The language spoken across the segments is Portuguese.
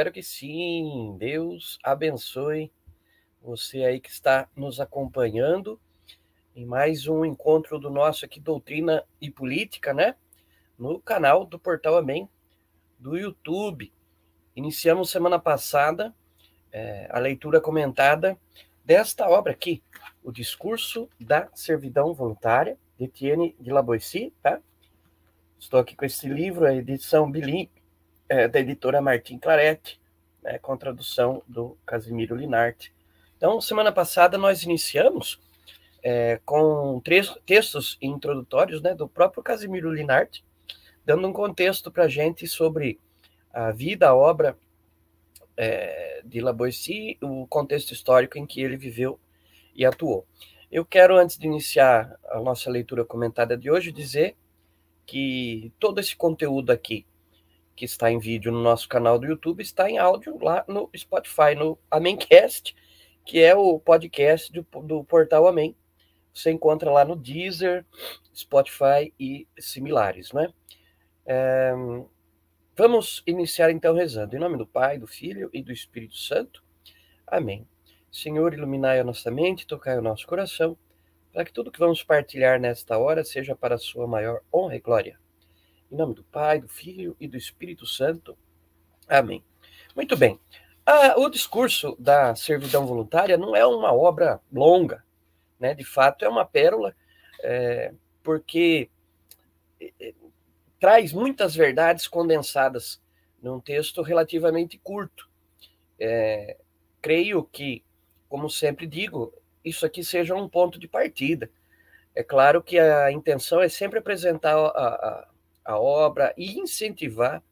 espero que sim. Deus abençoe você aí que está nos acompanhando em mais um encontro do nosso aqui, Doutrina e Política, né? No canal do Portal Amém, do YouTube. Iniciamos semana passada é, a leitura comentada desta obra aqui, O Discurso da Servidão Voluntária, de Etienne de Laboissy, tá? Estou aqui com esse livro, a edição bilíngue, é, da editora Martim Claretti, né, com tradução do Casimiro Linarte. Então, semana passada nós iniciamos é, com três textos introdutórios né, do próprio Casimiro Linarte, dando um contexto para a gente sobre a vida, a obra é, de Laboissy, o contexto histórico em que ele viveu e atuou. Eu quero, antes de iniciar a nossa leitura comentada de hoje, dizer que todo esse conteúdo aqui, que está em vídeo no nosso canal do YouTube, está em áudio lá no Spotify, no Amencast, que é o podcast do, do portal Amém. Você encontra lá no Deezer, Spotify e similares, né? É, vamos iniciar então rezando. Em nome do Pai, do Filho e do Espírito Santo. Amém. Senhor, iluminai a nossa mente, tocai o nosso coração, para que tudo que vamos partilhar nesta hora seja para a sua maior honra e glória. Em nome do Pai, do Filho e do Espírito Santo. Amém. Muito bem. Ah, o discurso da servidão voluntária não é uma obra longa, né? De fato, é uma pérola, é, porque é, é traz muitas verdades condensadas num texto relativamente curto. É, creio que como sempre digo, isso aqui seja um ponto de partida. É claro que a intenção é sempre apresentar a, a, a obra e incentivar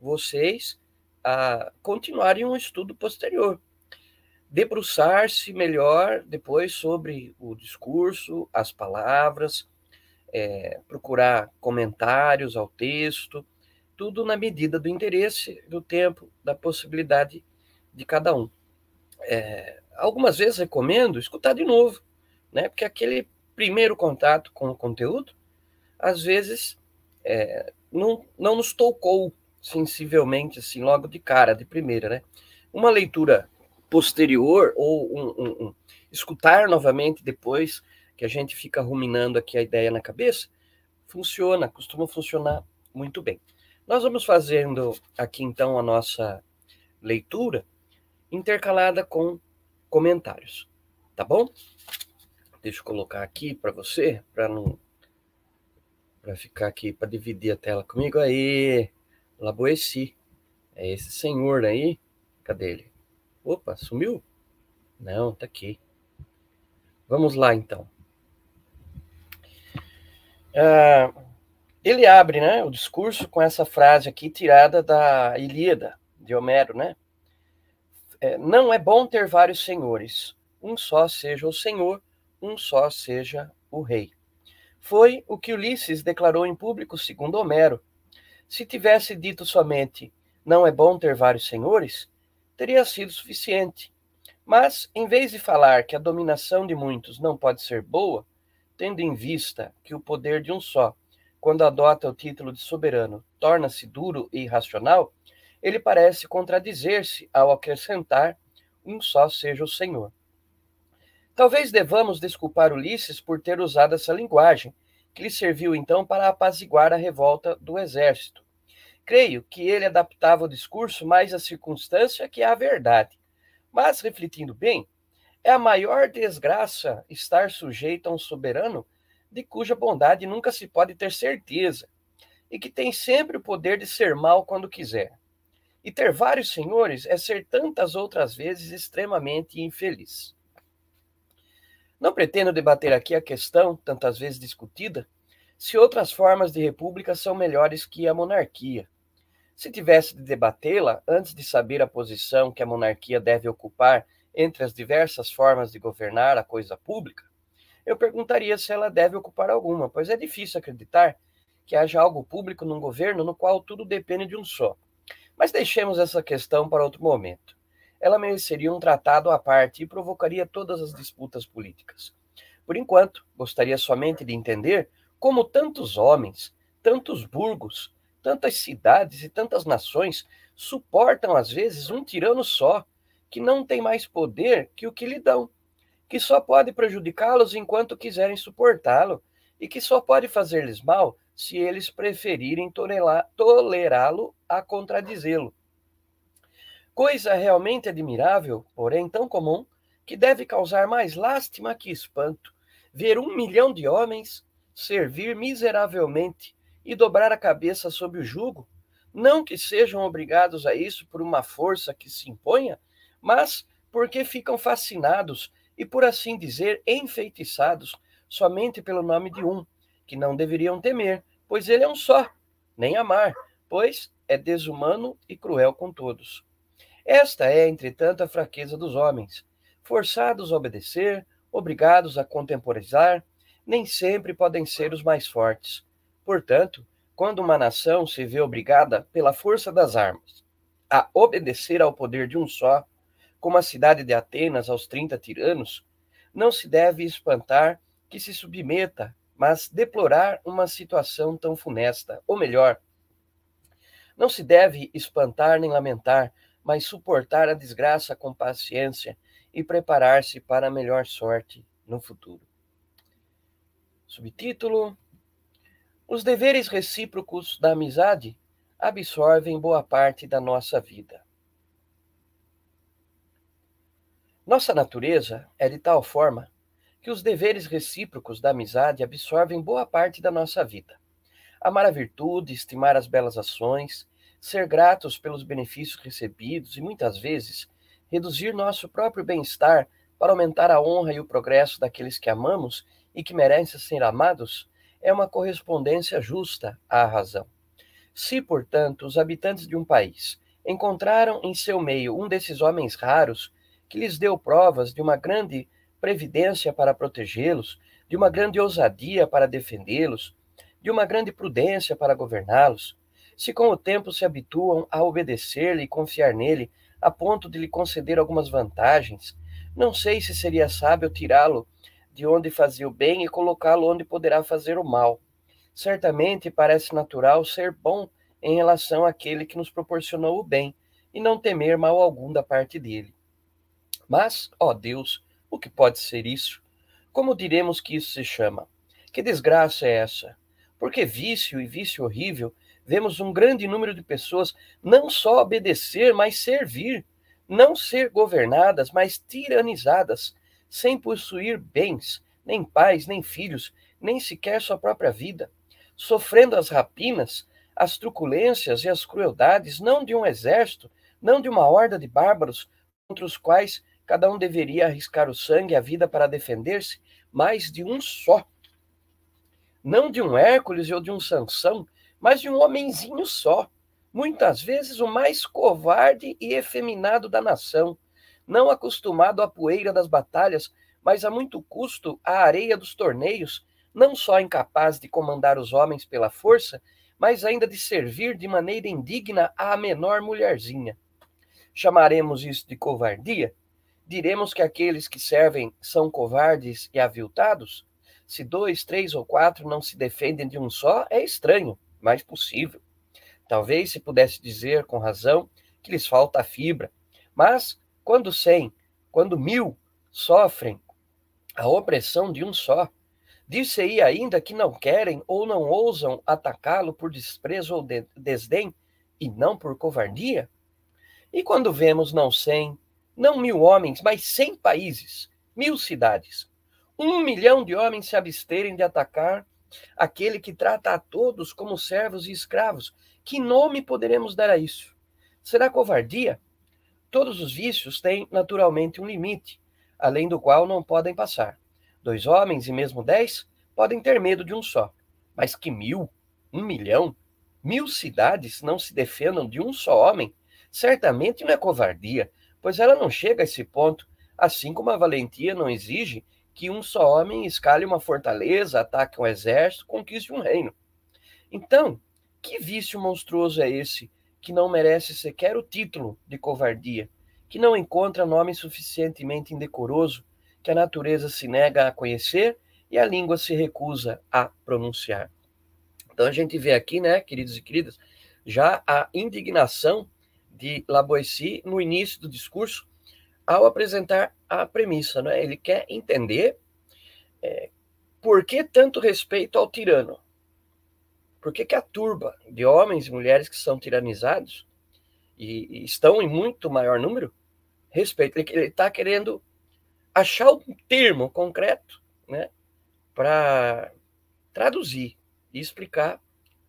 vocês a continuarem um estudo posterior. Debruçar-se melhor depois sobre o discurso, as palavras, é, procurar comentários ao texto, tudo na medida do interesse, do tempo, da possibilidade de cada um. É, algumas vezes recomendo escutar de novo, né? Porque aquele primeiro contato com o conteúdo, às vezes, é, não, não nos tocou sensivelmente, assim, logo de cara, de primeira, né? Uma leitura posterior ou um, um, um, escutar novamente depois que a gente fica ruminando aqui a ideia na cabeça, funciona, costuma funcionar muito bem. Nós vamos fazendo aqui então a nossa leitura intercalada com comentários, tá bom? Deixa eu colocar aqui para você, para não para ficar aqui para dividir a tela comigo aí. Laboeci. É esse senhor aí. Cadê ele? Opa, sumiu? Não, tá aqui. Vamos lá então. Ah, ele abre né, o discurso com essa frase aqui tirada da Ilíada de Homero, né? é, não é bom ter vários senhores. Um só seja o senhor, um só seja o rei. Foi o que Ulisses declarou em público, segundo Homero. Se tivesse dito somente não é bom ter vários senhores, teria sido suficiente. Mas, em vez de falar que a dominação de muitos não pode ser boa, tendo em vista que o poder de um só, quando adota o título de soberano, torna-se duro e irracional, ele parece contradizer-se ao acrescentar um só seja o Senhor. Talvez devamos desculpar Ulisses por ter usado essa linguagem, que lhe serviu então para apaziguar a revolta do exército. Creio que ele adaptava o discurso mais à circunstância que à verdade. Mas, refletindo bem, é a maior desgraça estar sujeito a um soberano de cuja bondade nunca se pode ter certeza, e que tem sempre o poder de ser mal quando quiser. E ter vários senhores é ser tantas outras vezes extremamente infeliz. Não pretendo debater aqui a questão, tantas vezes discutida, se outras formas de república são melhores que a monarquia. Se tivesse de debatê-la antes de saber a posição que a monarquia deve ocupar entre as diversas formas de governar a coisa pública, eu perguntaria se ela deve ocupar alguma, pois é difícil acreditar que haja algo público num governo no qual tudo depende de um só. Mas deixemos essa questão para outro momento. Ela mereceria um tratado à parte e provocaria todas as disputas políticas. Por enquanto, gostaria somente de entender como tantos homens, tantos burgos, tantas cidades e tantas nações suportam às vezes um tirano só, que não tem mais poder que o que lhe dão, que só pode prejudicá-los enquanto quiserem suportá-lo, e que só pode fazer-lhes mal se eles preferirem tolerá-lo a contradizê-lo. Coisa realmente admirável, porém tão comum, que deve causar mais lástima que espanto, ver um milhão de homens servir miseravelmente e dobrar a cabeça sob o jugo, não que sejam obrigados a isso por uma força que se imponha, mas porque ficam fascinados e, por assim dizer, enfeitiçados somente pelo nome de um, que não deveriam temer, pois ele é um só, nem amar, pois é desumano e cruel com todos. Esta é, entretanto, a fraqueza dos homens, forçados a obedecer, obrigados a contemporizar, nem sempre podem ser os mais fortes. Portanto, quando uma nação se vê obrigada, pela força das armas, a obedecer ao poder de um só, como a cidade de Atenas aos 30 tiranos, não se deve espantar que se submeta, mas deplorar uma situação tão funesta, ou melhor, não se deve espantar nem lamentar, mas suportar a desgraça com paciência e preparar-se para a melhor sorte no futuro. Subtítulo: Os deveres recíprocos da amizade absorvem boa parte da nossa vida. Nossa natureza é de tal forma que os deveres recíprocos da amizade absorvem boa parte da nossa vida. Amar a virtude, estimar as belas ações, ser gratos pelos benefícios recebidos e muitas vezes reduzir nosso próprio bem-estar para aumentar a honra e o progresso daqueles que amamos e que merecem ser amados, é uma correspondência justa à razão. Se, portanto, os habitantes de um país encontraram em seu meio um desses homens raros que lhes deu provas de uma grande previdência para protegê-los, de uma grande ousadia para defendê-los, de uma grande prudência para governá-los, se com o tempo se habituam a obedecer-lhe e confiar nele, a ponto de lhe conceder algumas vantagens, não sei se seria sábio tirá-lo de onde fazia o bem e colocá-lo onde poderá fazer o mal. Certamente parece natural ser bom em relação àquele que nos proporcionou o bem e não temer mal algum da parte dele. Mas, ó Deus, o que pode ser isso? Como diremos que isso se chama? Que desgraça é essa? Porque vício e vício horrível, vemos um grande número de pessoas não só obedecer, mas servir, não ser governadas, mas tiranizadas, sem possuir bens, nem pais, nem filhos, nem sequer sua própria vida, sofrendo as rapinas, as truculências e as crueldades, não de um exército, não de uma horda de bárbaros, contra os quais cada um deveria arriscar o sangue e a vida para defender-se, mas de um só. Não de um Hércules ou de um Sansão, mas de um homenzinho só, muitas vezes o mais covarde e efeminado da nação, não acostumado à poeira das batalhas, mas a muito custo à areia dos torneios, não só incapaz de comandar os homens pela força, mas ainda de servir de maneira indigna à menor mulherzinha. Chamaremos isso de covardia? Diremos que aqueles que servem são covardes e aviltados? Se dois, três ou quatro não se defendem de um só, é estranho, mas possível. Talvez se pudesse dizer com razão que lhes falta a fibra, mas quando cem, quando mil sofrem a opressão de um só, dir-se-ia ainda que não querem ou não ousam atacá-lo por desprezo ou de desdém e não por covardia? E quando vemos não cem, não mil homens, mas cem países, mil cidades, um milhão de homens se absterem de atacar aquele que trata a todos como servos e escravos, que nome poderemos dar a isso? Será covardia? Todos os vícios têm naturalmente um limite, além do qual não podem passar. Dois homens e mesmo dez podem ter medo de um só, mas que mil, um milhão, mil cidades não se defendam de um só homem, certamente não é covardia, pois ela não chega a esse ponto, assim como a valentia não exige que um só homem escale uma fortaleza, ataque um exército, conquiste um reino. Então, que vício monstruoso é esse que não merece sequer o título de covardia, que não encontra nome suficientemente indecoroso, que a natureza se nega a conhecer e a língua se recusa a pronunciar. Então a gente vê aqui, né, queridos e queridas, já a indignação de Laboissy no início do discurso, ao apresentar a premissa, né? Ele quer entender é, por que tanto respeito ao tirano, por que, que a turba de homens e mulheres que são tiranizados e, e estão em muito maior número, respeito. Ele está querendo achar um termo concreto né, para traduzir e explicar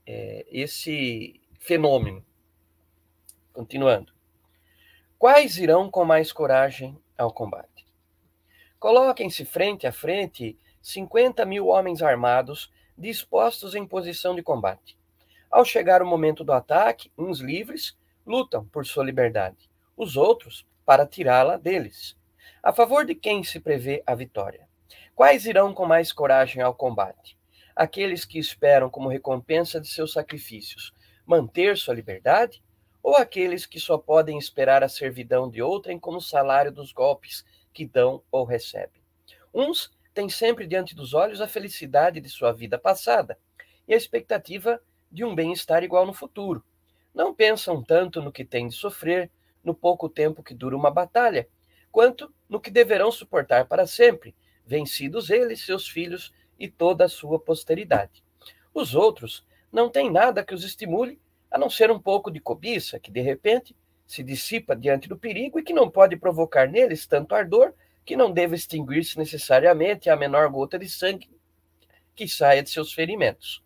é, esse fenômeno. Continuando. Quais irão com mais coragem ao combate? Coloquem-se frente a frente 50 mil homens armados dispostos em posição de combate. Ao chegar o momento do ataque, uns livres lutam por sua liberdade, os outros para tirá-la deles. A favor de quem se prevê a vitória? Quais irão com mais coragem ao combate? Aqueles que esperam como recompensa de seus sacrifícios manter sua liberdade? Ou aqueles que só podem esperar a servidão de outrem como salário dos golpes que dão ou recebem? Uns têm sempre diante dos olhos a felicidade de sua vida passada e a expectativa de um bem-estar igual no futuro. Não pensam tanto no que têm de sofrer no pouco tempo que dura uma batalha, quanto no que deverão suportar para sempre, vencidos eles, seus filhos e toda a sua posteridade. Os outros não têm nada que os estimule, a não ser um pouco de cobiça, que de repente se dissipa diante do perigo e que não pode provocar neles tanto ardor que não deve extinguir-se necessariamente a menor gota de sangue que saia de seus ferimentos.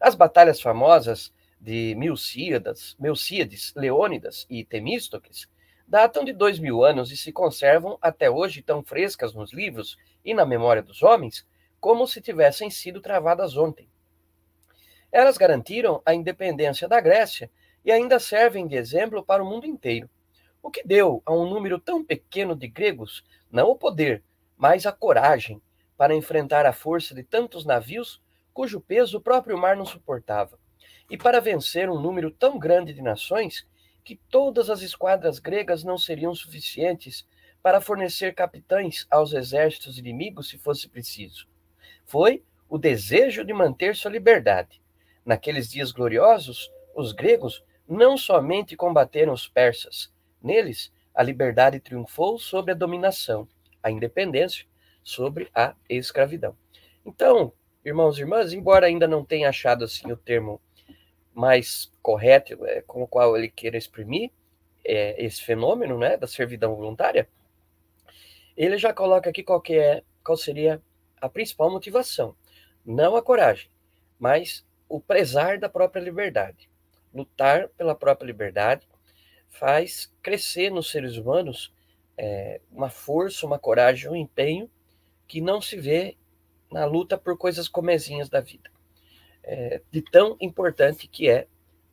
As batalhas famosas de Milcíadas, Melcíades, Leônidas e Temístocles datam de dois mil anos e se conservam até hoje tão frescas nos livros e na memória dos homens como se tivessem sido travadas ontem. Elas garantiram a independência da Grécia e ainda servem de exemplo para o mundo inteiro, o que deu a um número tão pequeno de gregos não o poder, mas a coragem para enfrentar a força de tantos navios cujo peso o próprio mar não suportava, e para vencer um número tão grande de nações que todas as esquadras gregas não seriam suficientes para fornecer capitães aos exércitos inimigos se fosse preciso. Foi o desejo de manter sua liberdade. Naqueles dias gloriosos, os gregos não somente combateram os persas, neles a liberdade triunfou sobre a dominação, a independência sobre a escravidão. Então, irmãos e irmãs, embora ainda não tenha achado assim o termo mais correto é, com o qual ele queira exprimir é, esse fenômeno né, da servidão voluntária, ele já coloca aqui qual, é, qual seria a principal motivação. Não a coragem, mas o prezar da própria liberdade. Lutar pela própria liberdade faz crescer nos seres humanos é, uma força, uma coragem, um empenho que não se vê na luta por coisas comezinhas da vida. É, de tão importante que é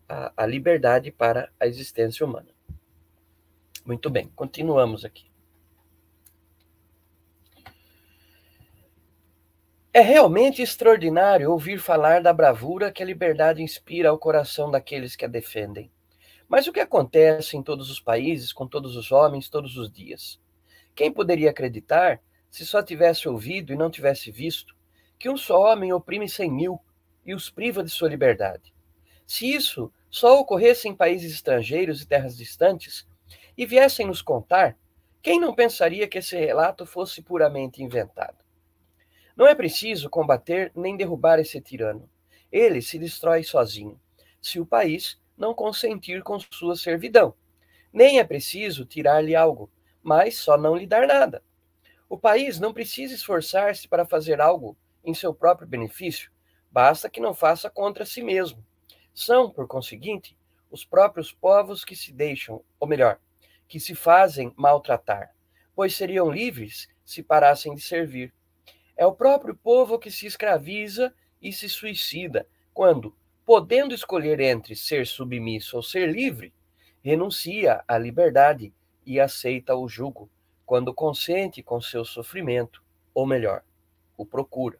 a, a liberdade para a existência humana. Muito bem, continuamos aqui. É realmente extraordinário ouvir falar da bravura que a liberdade inspira ao coração daqueles que a defendem. Mas o que acontece em todos os países, com todos os homens, todos os dias? Quem poderia acreditar se só tivesse ouvido e não tivesse visto, que um só homem oprime cem mil e os priva de sua liberdade. Se isso só ocorresse em países estrangeiros e terras distantes, e viessem nos contar, quem não pensaria que esse relato fosse puramente inventado? Não é preciso combater nem derrubar esse tirano. Ele se destrói sozinho, se o país não consentir com sua servidão. Nem é preciso tirar-lhe algo, mas só não lhe dar nada. O país não precisa esforçar-se para fazer algo em seu próprio benefício, basta que não faça contra si mesmo. São, por conseguinte, os próprios povos que se deixam, ou melhor, que se fazem maltratar, pois seriam livres se parassem de servir. É o próprio povo que se escraviza e se suicida quando, podendo escolher entre ser submisso ou ser livre, renuncia à liberdade e aceita o jugo quando consente com seu sofrimento, ou melhor, o procura.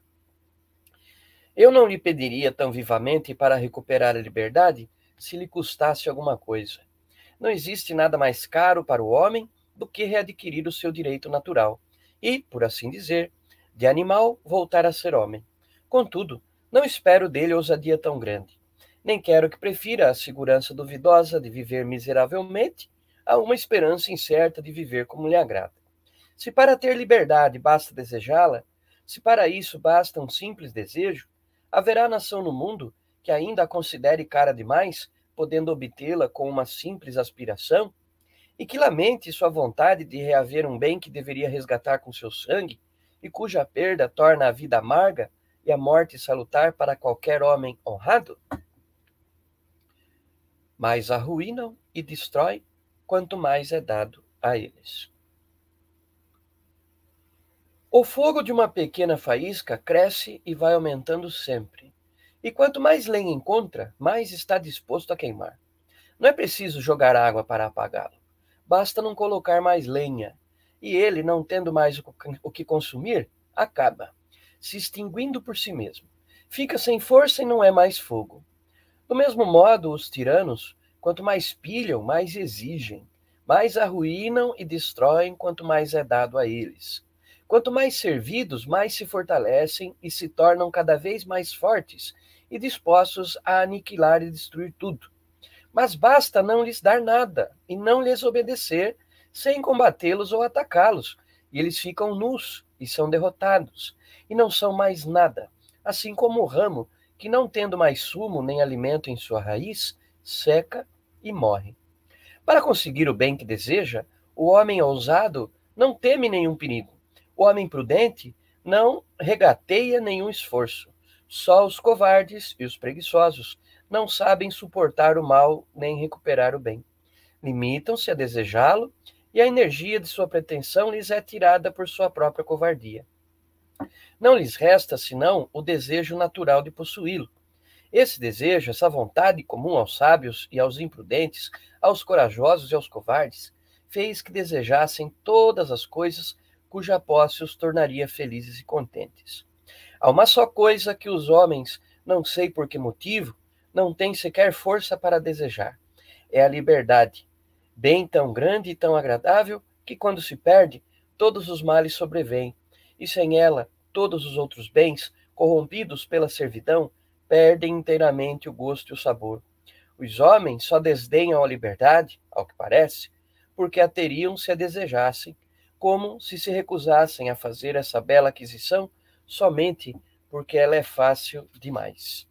Eu não lhe pediria tão vivamente para recuperar a liberdade se lhe custasse alguma coisa. Não existe nada mais caro para o homem do que readquirir o seu direito natural e, por assim dizer, de animal voltar a ser homem. Contudo, não espero dele ousadia tão grande. Nem quero que prefira a segurança duvidosa de viver miseravelmente a uma esperança incerta de viver como lhe agrada. Se para ter liberdade basta desejá-la, se para isso basta um simples desejo, haverá nação no mundo que ainda a considere cara demais, podendo obtê-la com uma simples aspiração, e que lamente sua vontade de reaver um bem que deveria resgatar com seu sangue, e cuja perda torna a vida amarga e a morte salutar para qualquer homem honrado? Mais arruinam e destrói quanto mais é dado a eles. O fogo de uma pequena faísca cresce e vai aumentando sempre. E quanto mais lenha encontra, mais está disposto a queimar. Não é preciso jogar água para apagá-lo. Basta não colocar mais lenha. E ele, não tendo mais o que consumir, acaba, se extinguindo por si mesmo. Fica sem força e não é mais fogo. Do mesmo modo, os tiranos, quanto mais pilham, mais exigem, mais arruinam e destroem quanto mais é dado a eles. Quanto mais servidos, mais se fortalecem e se tornam cada vez mais fortes e dispostos a aniquilar e destruir tudo. Mas basta não lhes dar nada e não lhes obedecer, sem combatê-los ou atacá-los, e eles ficam nus e são derrotados, e não são mais nada, assim como o ramo, que não tendo mais sumo nem alimento em sua raiz, seca e morre. Para conseguir o bem que deseja, o homem ousado não teme nenhum perigo. O homem prudente não regateia nenhum esforço. Só os covardes e os preguiçosos não sabem suportar o mal nem recuperar o bem. Limitam-se a desejá-lo e a energia de sua pretensão lhes é tirada por sua própria covardia. Não lhes resta senão o desejo natural de possuí-lo. Esse desejo, essa vontade comum aos sábios e aos imprudentes, aos corajosos e aos covardes, fez que desejassem todas as coisas cuja posse os tornaria felizes e contentes. Há uma só coisa que os homens, não sei por que motivo, não têm sequer força para desejar: é a liberdade, bem tão grande e tão agradável que, quando se perde, todos os males sobrevêm, e sem ela, todos os outros bens, corrompidos pela servidão, perdem inteiramente o gosto e o sabor. Os homens só desdenham a liberdade, ao que parece, porque a teriam se a desejassem, como se se recusassem a fazer essa bela aquisição somente porque ela é fácil demais.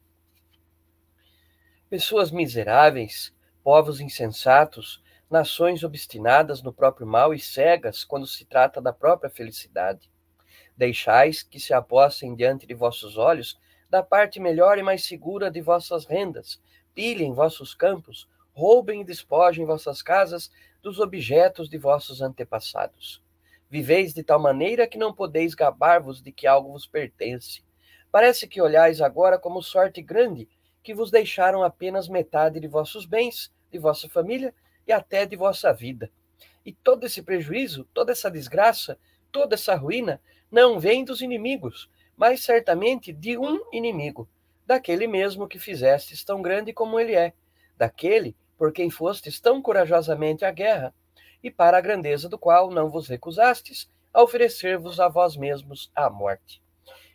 Pessoas miseráveis, povos insensatos, nações obstinadas no próprio mal e cegas quando se trata da própria felicidade. Deixais que se apossem diante de vossos olhos da parte melhor e mais segura de vossas rendas, pilhem vossos campos, roubem e despojem vossas casas dos objetos de vossos antepassados. Viveis de tal maneira que não podeis gabar-vos de que algo vos pertence. Parece que olhais agora como sorte grande que vos deixaram apenas metade de vossos bens, de vossa família e até de vossa vida. E todo esse prejuízo, toda essa desgraça, toda essa ruína não vem dos inimigos, mas certamente de um inimigo, daquele mesmo que fizestes tão grande como ele é, daquele por quem fostes tão corajosamente à guerra, e para a grandeza do qual não vos recusastes a oferecer-vos a vós mesmos a morte.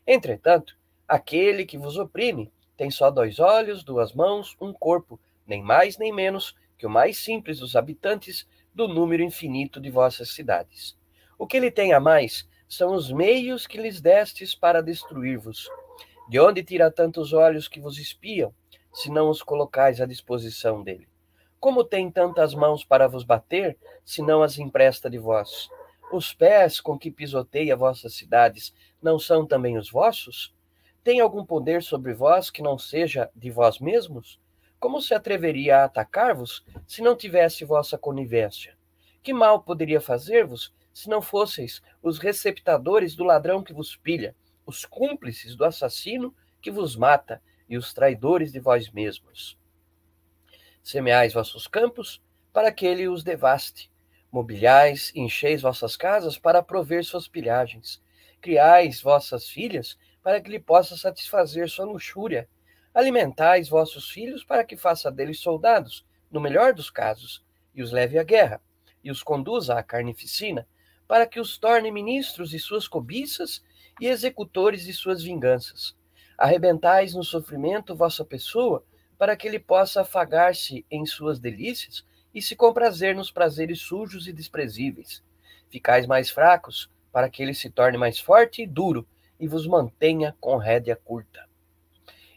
Entretanto, aquele que vos oprime tem só dois olhos, duas mãos, um corpo, nem mais nem menos que o mais simples dos habitantes do número infinito de vossas cidades. O que ele tem a mais são os meios que lhes destes para destruir-vos. De onde tira tantos olhos que vos espiam, se não os colocais à disposição dele? Como tem tantas mãos para vos bater, se não as empresta de vós? Os pés com que pisoteia vossas cidades não são também os vossos? Tem algum poder sobre vós que não seja de vós mesmos? Como se atreveria a atacar-vos se não tivesse vossa conivência? Que mal poderia fazer-vos se não fosseis os receptadores do ladrão que vos pilha, os cúmplices do assassino que vos mata e os traidores de vós mesmos? Semeais vossos campos para que ele os devaste. Mobiliais e encheis vossas casas para prover suas pilhagens. Criais vossas filhas para que lhe possa satisfazer sua luxúria Alimentais vossos filhos para que faça deles soldados, no melhor dos casos, e os leve à guerra, e os conduza à carnificina, para que os torne ministros de suas cobiças e executores de suas vinganças. Arrebentais no sofrimento vossa pessoa, para que ele possa afagar-se em suas delícias e se comprazer nos prazeres sujos e desprezíveis. Ficais mais fracos, para que ele se torne mais forte e duro e vos mantenha com rédea curta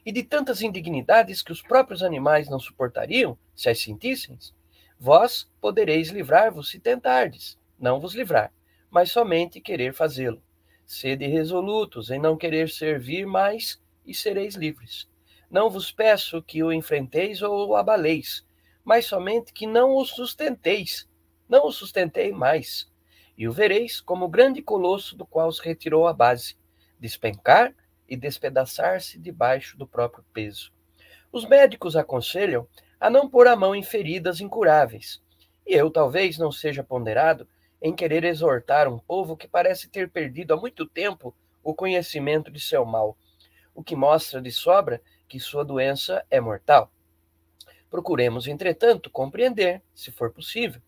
e de tantas indignidades que os próprios animais não suportariam, se as sentissem, vós podereis livrar-vos se tentardes, não vos livrar, mas somente querer fazê-lo. Sede resolutos em não querer servir mais e sereis livres. Não vos peço que o enfrenteis ou o abaleis, mas somente que não o sustenteis. Não o sustentei mais. E o vereis como o grande colosso do qual se retirou a base, despencar e despedaçar-se debaixo do próprio peso. Os médicos aconselham a não pôr a mão em feridas incuráveis. E eu talvez não seja ponderado em querer exortar um povo que parece ter perdido há muito tempo o conhecimento de seu mal, o que mostra de sobra que sua doença é mortal. Procuremos, entretanto, compreender, se for possível,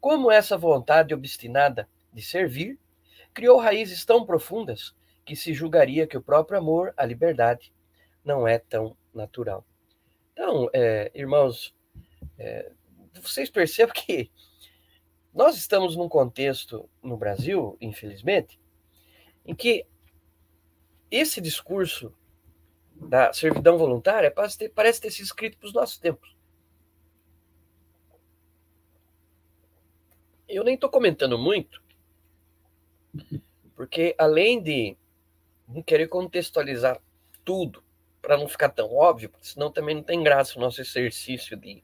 como essa vontade obstinada de servir criou raízes tão profundas que se julgaria que o próprio amor à liberdade não é tão natural. Então, é, irmãos, é, vocês percebam que nós estamos num contexto no Brasil, infelizmente, em que esse discurso da servidão voluntária parece ter, parece ter sido escrito para os nossos tempos. Eu nem estou comentando muito, porque além de não querer contextualizar tudo, para não ficar tão óbvio, porque senão também não tem graça o nosso exercício de,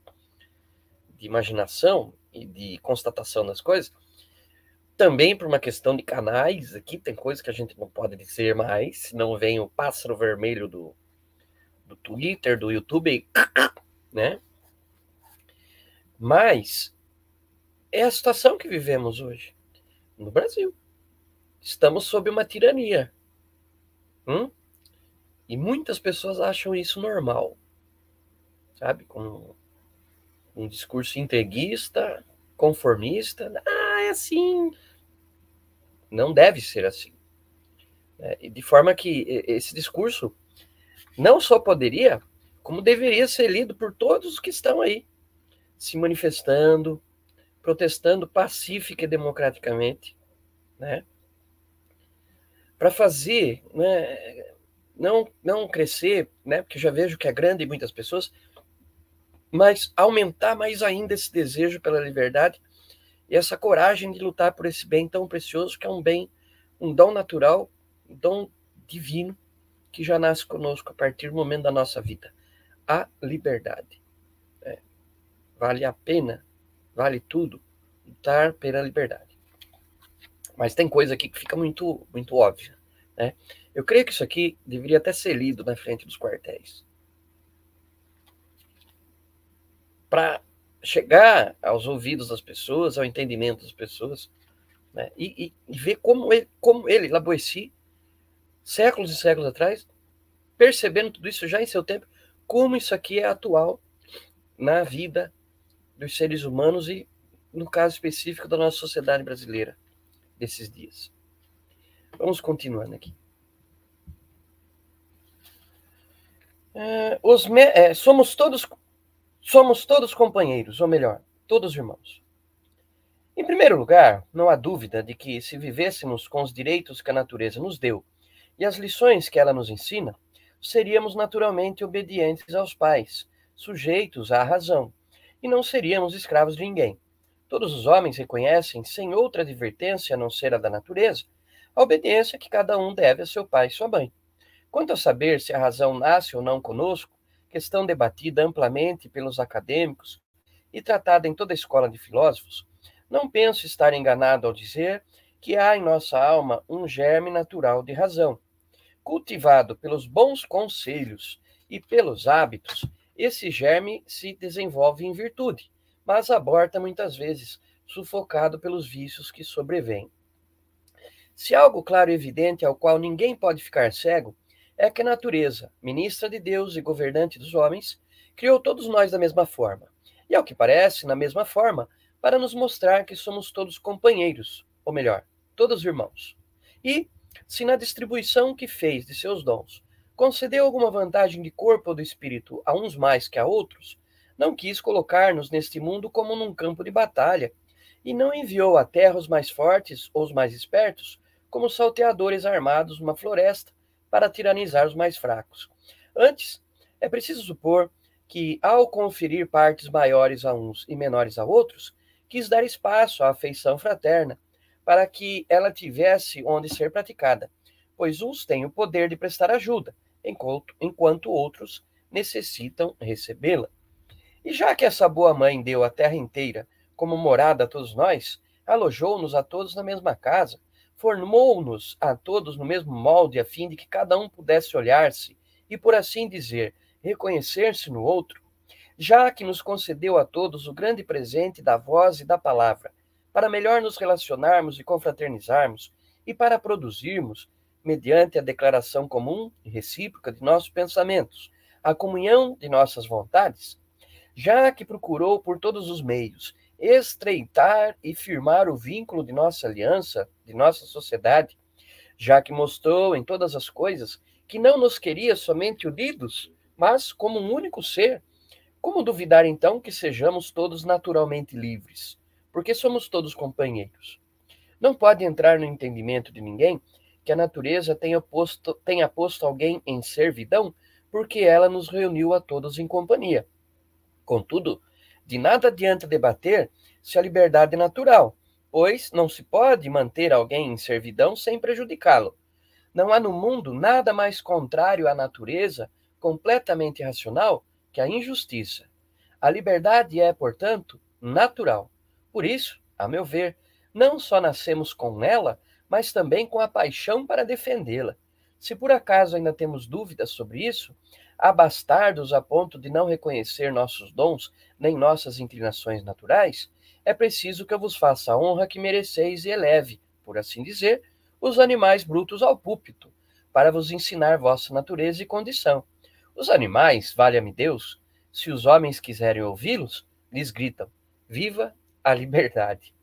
de imaginação e de constatação das coisas, também por uma questão de canais, aqui tem coisas que a gente não pode dizer mais, senão vem o pássaro vermelho do, do Twitter, do YouTube, né? Mas é a situação que vivemos hoje no Brasil. Estamos sob uma tirania. Hum? E muitas pessoas acham isso normal. Sabe? Com um discurso entreguista, conformista. Ah, é assim. Não deve ser assim. É, de forma que esse discurso não só poderia, como deveria ser lido por todos os que estão aí, se manifestando, protestando pacífica e democraticamente, né? Para fazer, né, não, não crescer, né, porque já vejo que é grande em muitas pessoas, mas aumentar mais ainda esse desejo pela liberdade e essa coragem de lutar por esse bem tão precioso, que é um bem, um dom natural, um dom divino, que já nasce conosco a partir do momento da nossa vida. A liberdade. É. Vale a pena, vale tudo, lutar pela liberdade. Mas tem coisa aqui que fica muito, muito óbvia. Né? Eu creio que isso aqui deveria até ser lido na frente dos quartéis. Para chegar aos ouvidos das pessoas, ao entendimento das pessoas, né? e, e, e, ver como ele, como ele, Laboessi, séculos e séculos atrás, percebendo tudo isso já em seu tempo, como isso aqui é atual na vida dos seres humanos e, no caso específico, da nossa sociedade brasileira desses dias. Vamos continuando aqui. É, os me, é, somos todos somos todos companheiros, ou melhor, todos irmãos. Em primeiro lugar, não há dúvida de que se vivêssemos com os direitos que a natureza nos deu e as lições que ela nos ensina, seríamos naturalmente obedientes aos pais, sujeitos à razão, e não seríamos escravos de ninguém. Todos os homens reconhecem, sem outra advertência a não ser a da natureza, a obediência que cada um deve a seu pai e sua mãe. Quanto a saber se a razão nasce ou não conosco, questão debatida amplamente pelos acadêmicos e tratada em toda a escola de filósofos, não penso estar enganado ao dizer que há em nossa alma um germe natural de razão. Cultivado pelos bons conselhos e pelos hábitos, esse germe se desenvolve em virtude mas aborta muitas vezes, sufocado pelos vícios que sobrevêm. Se algo claro e evidente ao qual ninguém pode ficar cego, é que a natureza, ministra de Deus e governante dos homens, criou todos nós da mesma forma, e ao que parece, na mesma forma, para nos mostrar que somos todos companheiros, ou melhor, todos irmãos. E, se na distribuição que fez de seus dons concedeu alguma vantagem de corpo ou de espírito a uns mais que a outros, não quis colocar-nos neste mundo como num campo de batalha, e não enviou à terra os mais fortes ou os mais espertos, como salteadores armados numa floresta, para tiranizar os mais fracos. Antes, é preciso supor que, ao conferir partes maiores a uns e menores a outros, quis dar espaço à afeição fraterna, para que ela tivesse onde ser praticada, pois uns têm o poder de prestar ajuda, enquanto, enquanto outros necessitam recebê-la. E já que essa boa mãe deu a terra inteira como morada a todos nós, alojou-nos a todos na mesma casa, formou-nos a todos no mesmo molde, a fim de que cada um pudesse olhar-se e, por assim dizer, reconhecer-se no outro, já que nos concedeu a todos o grande presente da voz e da palavra, para melhor nos relacionarmos e confraternizarmos, e para produzirmos, mediante a declaração comum e recíproca de nossos pensamentos, a comunhão de nossas vontades, já que procurou por todos os meios estreitar e firmar o vínculo de nossa aliança, de nossa sociedade, já que mostrou em todas as coisas que não nos queria somente unidos, mas como um único ser, como duvidar então que sejamos todos naturalmente livres? Porque somos todos companheiros. Não pode entrar no entendimento de ninguém que a natureza tenha posto, tenha posto alguém em servidão, porque ela nos reuniu a todos em companhia. Contudo, de nada adianta debater se a liberdade é natural, pois não se pode manter alguém em servidão sem prejudicá-lo. Não há no mundo nada mais contrário à natureza, completamente racional, que a injustiça. A liberdade é, portanto, natural. Por isso, a meu ver, não só nascemos com ela, mas também com a paixão para defendê-la. Se por acaso ainda temos dúvidas sobre isso, há bastardos a ponto de não reconhecer nossos dons nem nossas inclinações naturais, é preciso que eu vos faça a honra que mereceis e eleve, por assim dizer, os animais brutos ao púlpito, para vos ensinar vossa natureza e condição. Os animais, valha-me Deus, se os homens quiserem ouvi-los, lhes gritam: Viva a liberdade!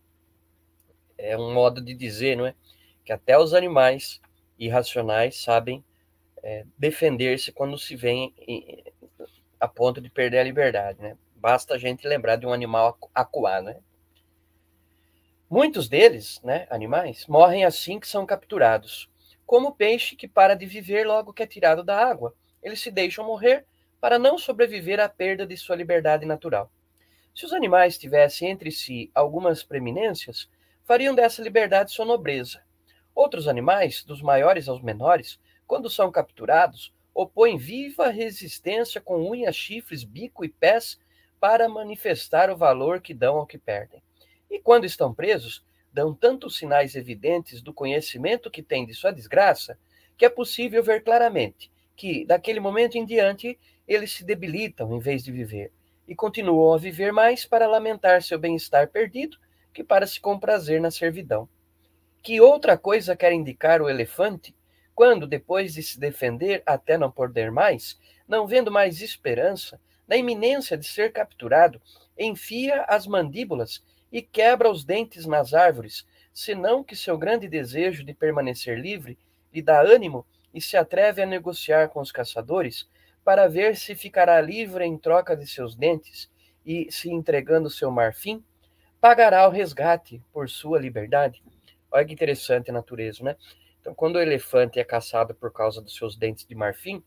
É um modo de dizer, não é? Que até os animais irracionais sabem é, defender-se quando se vem a ponto de perder a liberdade, né? Basta a gente lembrar de um animal acuar, né? Muitos deles, né, animais, morrem assim que são capturados, como o peixe que para de viver logo que é tirado da água. Eles se deixam morrer para não sobreviver à perda de sua liberdade natural. Se os animais tivessem entre si algumas preeminências, fariam dessa liberdade sua nobreza. Outros animais, dos maiores aos menores, quando são capturados, opõem viva resistência com unhas, chifres, bico e pés para manifestar o valor que dão ao que perdem. E quando estão presos, dão tantos sinais evidentes do conhecimento que têm de sua desgraça, que é possível ver claramente que, daquele momento em diante, eles se debilitam em vez de viver, e continuam a viver mais para lamentar seu bem-estar perdido que para se comprazer na servidão. Que outra coisa quer indicar o elefante, quando, depois de se defender até não poder mais, não vendo mais esperança, na iminência de ser capturado, enfia as mandíbulas e quebra os dentes nas árvores, senão que seu grande desejo de permanecer livre lhe dá ânimo e se atreve a negociar com os caçadores para ver se ficará livre em troca de seus dentes e, se entregando seu marfim, pagará o resgate por sua liberdade. Olha que interessante a natureza, né? Então, quando o elefante é caçado por causa dos seus dentes de marfim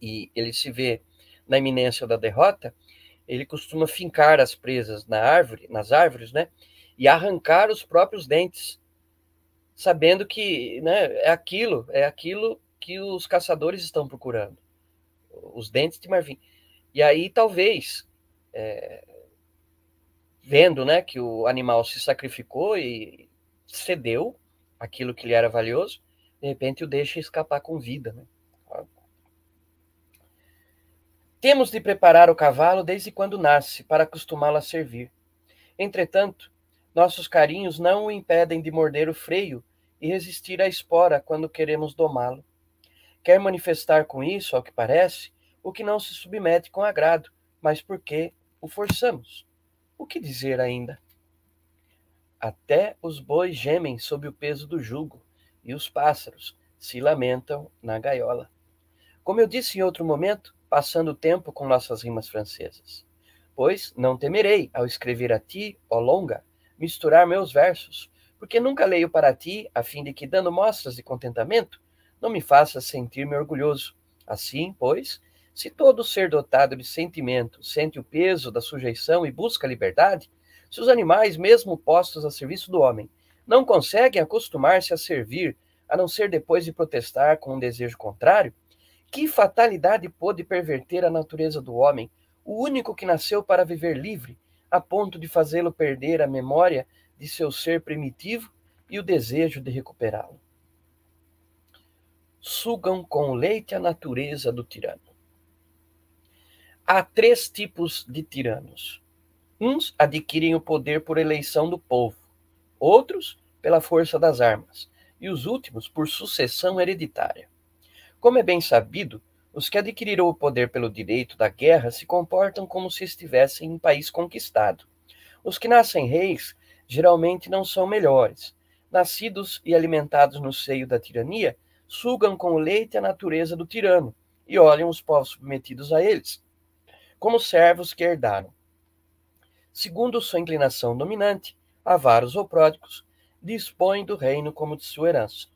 e ele se vê na iminência da derrota, ele costuma fincar as presas na árvore, nas árvores, né? E arrancar os próprios dentes, sabendo que, né, é aquilo, é aquilo que os caçadores estão procurando os dentes de marfim. E aí, talvez, é, vendo né, que o animal se sacrificou e cedeu aquilo que lhe era valioso, de repente o deixa escapar com vida. Né? Temos de preparar o cavalo desde quando nasce, para acostumá-lo a servir. Entretanto, nossos carinhos não o impedem de morder o freio e resistir à espora quando queremos domá-lo. Quer manifestar com isso, ao que parece, o que não se submete com agrado, mas porque o forçamos. O que dizer ainda? Até os bois gemem sob o peso do jugo, e os pássaros se lamentam na gaiola. Como eu disse em outro momento, passando o tempo com nossas rimas francesas. Pois não temerei, ao escrever a ti, ó longa, misturar meus versos, porque nunca leio para ti, a fim de que, dando mostras de contentamento, não me faça sentir-me orgulhoso. Assim, pois, se todo ser dotado de sentimento sente o peso da sujeição e busca a liberdade, se os animais, mesmo postos a serviço do homem, não conseguem acostumar-se a servir, a não ser depois de protestar com um desejo contrário, que fatalidade pôde perverter a natureza do homem, o único que nasceu para viver livre, a ponto de fazê-lo perder a memória de seu ser primitivo e o desejo de recuperá-lo? sugam com leite a natureza do tirano. Há três tipos de tiranos. Uns adquirem o poder por eleição do povo, outros pela força das armas, e os últimos por sucessão hereditária. Como é bem sabido, os que adquiriram o poder pelo direito da guerra se comportam como se estivessem em país conquistado. Os que nascem reis geralmente não são melhores. Nascidos e alimentados no seio da tirania, sugam com o leite a natureza do tirano e olham os povos submetidos a eles como servos que herdaram. Segundo sua inclinação dominante, avaros ou pródigos, dispõem do reino como de sua herança.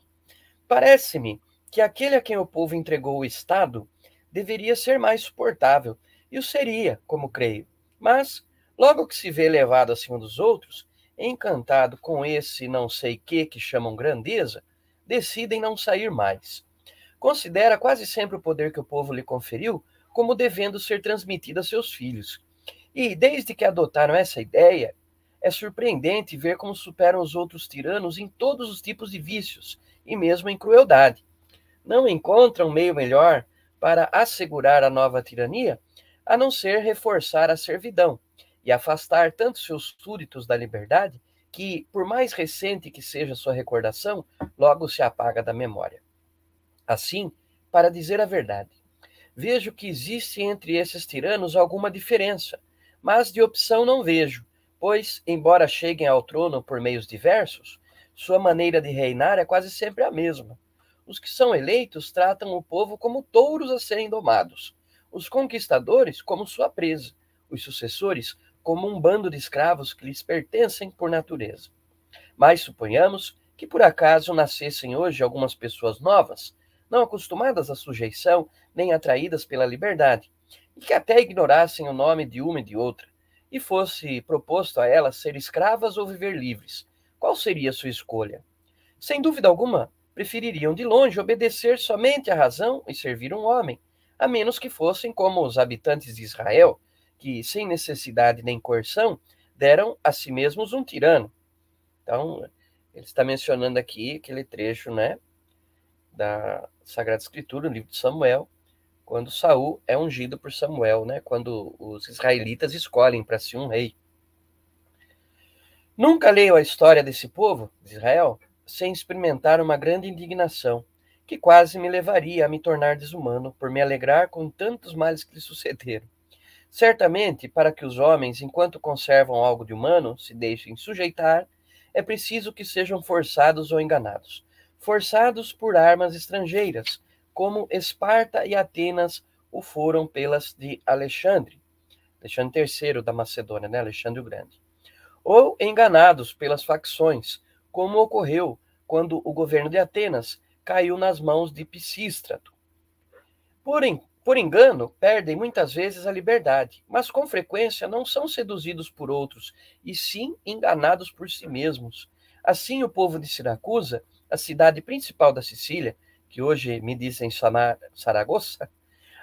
Parece-me que aquele a quem o povo entregou o Estado deveria ser mais suportável, e o seria, como creio. Mas, logo que se vê elevado acima dos outros, encantado com esse não sei que que chamam grandeza, decidem não sair mais. Considera quase sempre o poder que o povo lhe conferiu como devendo ser transmitido a seus filhos. E, desde que adotaram essa ideia, é surpreendente ver como superam os outros tiranos em todos os tipos de vícios e mesmo em crueldade. Não encontram meio melhor para assegurar a nova tirania a não ser reforçar a servidão e afastar tanto seus súditos da liberdade que, por mais recente que seja sua recordação, logo se apaga da memória. Assim, para dizer a verdade, vejo que existe entre esses tiranos alguma diferença, mas de opção não vejo, pois, embora cheguem ao trono por meios diversos, sua maneira de reinar é quase sempre a mesma. Os que são eleitos tratam o povo como touros a serem domados, os conquistadores como sua presa, os sucessores como um bando de escravos que lhes pertencem por natureza. Mas suponhamos que por acaso nascessem hoje algumas pessoas novas, não acostumadas à sujeição nem atraídas pela liberdade, e que até ignorassem o nome de uma e de outra, e fosse proposto a elas ser escravas ou viver livres, qual seria sua escolha? Sem dúvida alguma, prefeririam de longe obedecer somente à razão e servir um homem, a menos que fossem como os habitantes de Israel, que, sem necessidade nem coerção, deram a si mesmos um tirano. Então, ele está mencionando aqui aquele trecho, né, da Sagrada Escritura, no livro de Samuel, quando Saul é ungido por Samuel, né, quando os israelitas escolhem para si um rei. Nunca leio a história desse povo, de Israel, sem experimentar uma grande indignação, que quase me levaria a me tornar desumano por me alegrar com tantos males que lhe sucederam. Certamente, para que os homens, enquanto conservam algo de humano, se deixem sujeitar, é preciso que sejam forçados ou enganados. Forçados por armas estrangeiras, como Esparta e Atenas o foram pelas de Alexandre, Alexandre III da Macedônia, né? Alexandre o Grande. Ou enganados pelas facções, como ocorreu quando o governo de Atenas caiu nas mãos de Pisístrato. Porém, por engano, perdem muitas vezes a liberdade, mas com frequência não são seduzidos por outros, e sim enganados por si mesmos. Assim, o povo de Siracusa, a cidade principal da Sicília, que hoje me dizem chamar Saragossa,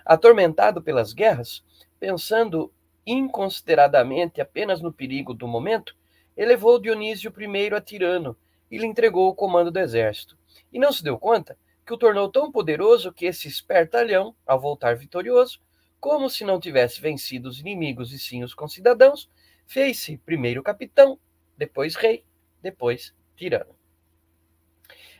atormentado pelas guerras, pensando inconsideradamente apenas no perigo do momento, elevou Dionísio I a tirano e lhe entregou o comando do exército. E não se deu conta que o tornou tão poderoso que esse espertalhão, ao voltar vitorioso, como se não tivesse vencido os inimigos e sim os concidadãos, fez-se primeiro capitão, depois rei, depois tirano.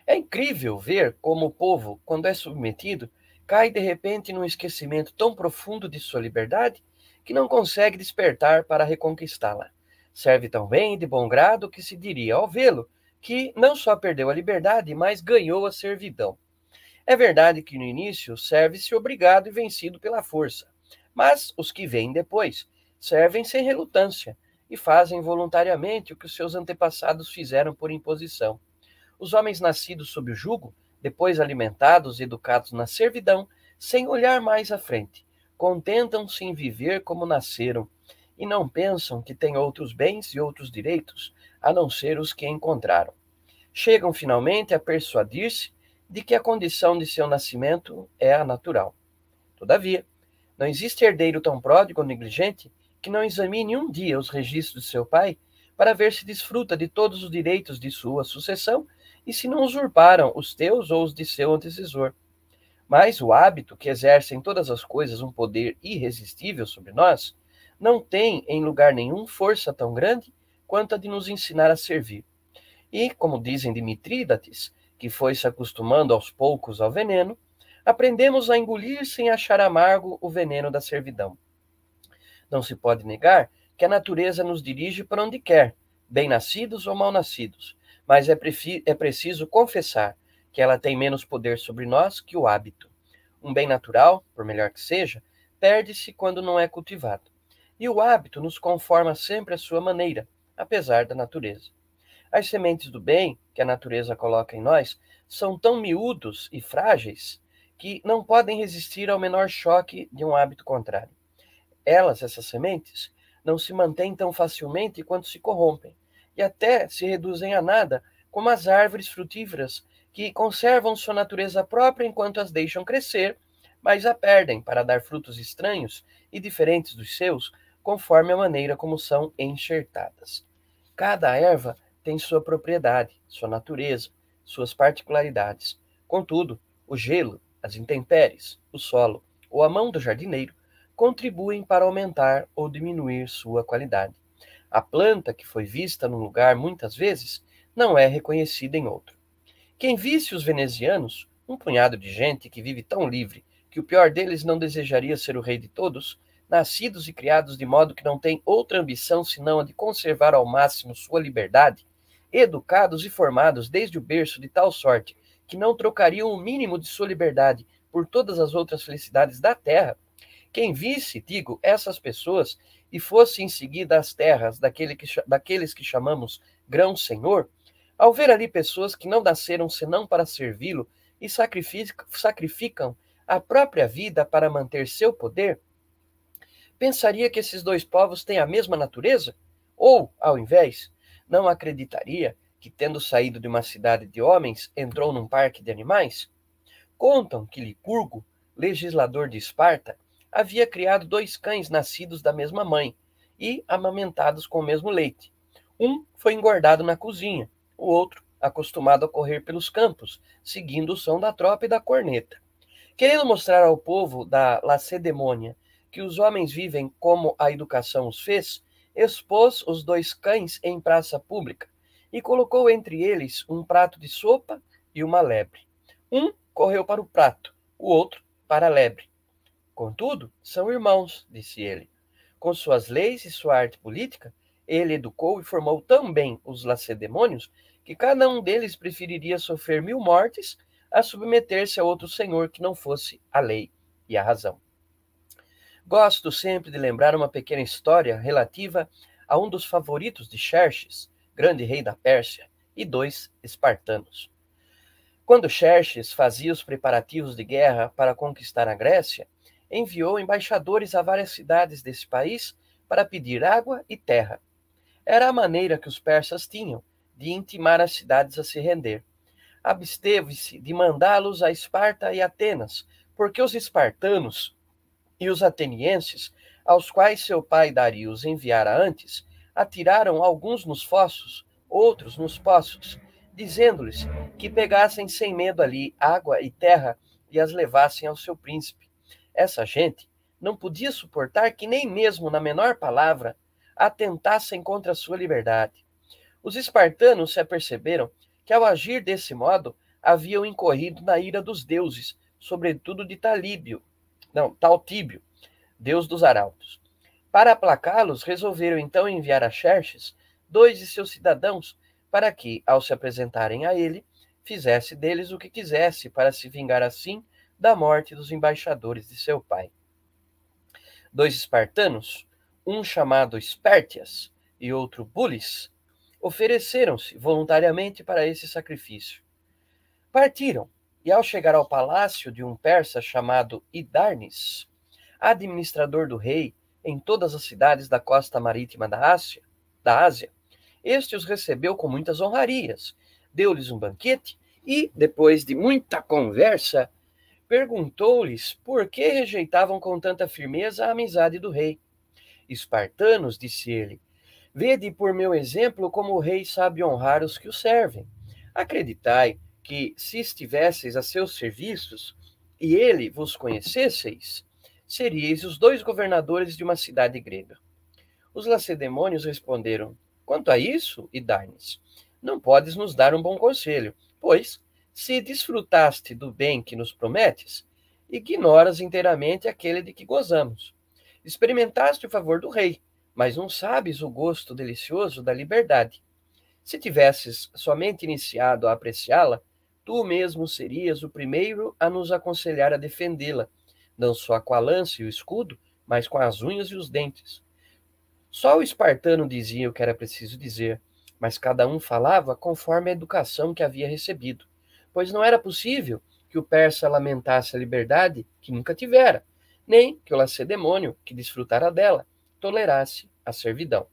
É incrível ver como o povo, quando é submetido, cai de repente num esquecimento tão profundo de sua liberdade que não consegue despertar para reconquistá-la. Serve tão bem de bom grado que se diria ao vê-lo que não só perdeu a liberdade, mas ganhou a servidão. É verdade que no início serve-se obrigado e vencido pela força, mas os que vêm depois servem sem relutância e fazem voluntariamente o que os seus antepassados fizeram por imposição. Os homens nascidos sob o jugo, depois alimentados e educados na servidão, sem olhar mais à frente, contentam-se em viver como nasceram e não pensam que têm outros bens e outros direitos, a não ser os que encontraram. Chegam finalmente a persuadir-se de que a condição de seu nascimento é a natural. Todavia, não existe herdeiro tão pródigo ou negligente que não examine um dia os registros de seu pai para ver se desfruta de todos os direitos de sua sucessão e se não usurparam os teus ou os de seu antecessor. Mas o hábito que exerce em todas as coisas um poder irresistível sobre nós, não tem em lugar nenhum força tão grande quanto a de nos ensinar a servir. E, como dizem Dimitrídates, que foi se acostumando aos poucos ao veneno, aprendemos a engolir sem achar amargo o veneno da servidão. Não se pode negar que a natureza nos dirige para onde quer, bem-nascidos ou mal-nascidos, mas é, é preciso confessar que ela tem menos poder sobre nós que o hábito. Um bem natural, por melhor que seja, perde-se quando não é cultivado. E o hábito nos conforma sempre à sua maneira, apesar da natureza. As sementes do bem que a natureza coloca em nós são tão miúdos e frágeis que não podem resistir ao menor choque de um hábito contrário. Elas, essas sementes, não se mantêm tão facilmente quanto se corrompem, e até se reduzem a nada, como as árvores frutíferas, que conservam sua natureza própria enquanto as deixam crescer, mas a perdem para dar frutos estranhos e diferentes dos seus, conforme a maneira como são enxertadas. Cada erva tem sua propriedade, sua natureza, suas particularidades. Contudo, o gelo, as intempéries, o solo ou a mão do jardineiro contribuem para aumentar ou diminuir sua qualidade. A planta que foi vista num lugar muitas vezes não é reconhecida em outro. Quem visse os venezianos, um punhado de gente que vive tão livre que o pior deles não desejaria ser o rei de todos, nascidos e criados de modo que não têm outra ambição senão a de conservar ao máximo sua liberdade, educados e formados desde o berço de tal sorte que não trocariam o mínimo de sua liberdade por todas as outras felicidades da terra, quem visse, digo, essas pessoas e fosse em seguida às terras daquele que, daqueles que chamamos grão-senhor, ao ver ali pessoas que não nasceram senão para servi-lo e sacrificam, sacrificam a própria vida para manter seu poder, pensaria que esses dois povos têm a mesma natureza? Ou, ao invés, não acreditaria que, tendo saído de uma cidade de homens, entrou num parque de animais? Contam que Licurgo, legislador de Esparta, havia criado dois cães nascidos da mesma mãe e amamentados com o mesmo leite. Um foi engordado na cozinha, o outro acostumado a correr pelos campos, seguindo o som da tropa e da corneta. Querendo mostrar ao povo da Lacedemônia que os homens vivem como a educação os fez, expôs os dois cães em praça pública, e colocou entre eles um prato de sopa e uma lebre. Um correu para o prato, o outro para a lebre. Contudo, são irmãos, disse ele. Com suas leis e sua arte política, ele educou e formou tão bem os lacedemônios que cada um deles preferiria sofrer mil mortes a submeter-se a outro senhor que não fosse a lei e a razão. Gosto sempre de lembrar uma pequena história relativa a um dos favoritos de Xerxes, grande rei da Pérsia, e dois espartanos. Quando Xerxes fazia os preparativos de guerra para conquistar a Grécia, enviou embaixadores a várias cidades desse país para pedir água e terra. Era a maneira que os persas tinham de intimar as cidades a se render. Absteve-se de mandá-los a Esparta e Atenas, porque os espartanos e os atenienses, aos quais seu pai Dario os enviara antes, atiraram alguns nos fossos, outros nos poços, dizendo-lhes que pegassem sem medo ali água e terra e as levassem ao seu príncipe. Essa gente não podia suportar que nem mesmo na menor palavra atentassem contra a sua liberdade. Os espartanos se aperceberam que ao agir desse modo haviam incorrido na ira dos deuses, sobretudo de Talíbio, não, Taltíbio, deus dos arautos. Para aplacá-los, resolveram então enviar a Xerxes dois de seus cidadãos para que, ao se apresentarem a ele, fizesse deles o que quisesse para se vingar assim da morte dos embaixadores de seu pai. Dois espartanos, um chamado Espertias e outro Bulis, ofereceram-se voluntariamente para esse sacrifício. Partiram, e ao chegar ao palácio de um persa chamado Idarnes, administrador do rei em todas as cidades da costa marítima da Ásia, da Ásia. Este os recebeu com muitas honrarias, deu-lhes um banquete e, depois de muita conversa, perguntou-lhes por que rejeitavam com tanta firmeza a amizade do rei. Espartanos, disse ele, vede por meu exemplo como o rei sabe honrar os que o servem. Acreditai que, se estivesseis a seus serviços e ele vos conhecesseis, seríeis os dois governadores de uma cidade grega. Os lacedemônios responderam: Quanto a isso, Idarnes, não podes nos dar um bom conselho, pois, se desfrutaste do bem que nos prometes, ignoras inteiramente aquele de que gozamos. Experimentaste o favor do rei, mas não sabes o gosto delicioso da liberdade. Se tivesses somente iniciado a apreciá-la, tu mesmo serias o primeiro a nos aconselhar a defendê-la, não só com a lança e o escudo, mas com as unhas e os dentes. Só o espartano dizia o que era preciso dizer, mas cada um falava conforme a educação que havia recebido, pois não era possível que o persa lamentasse a liberdade que nunca tivera, nem que o lacedemônio, que desfrutara dela, tolerasse a servidão.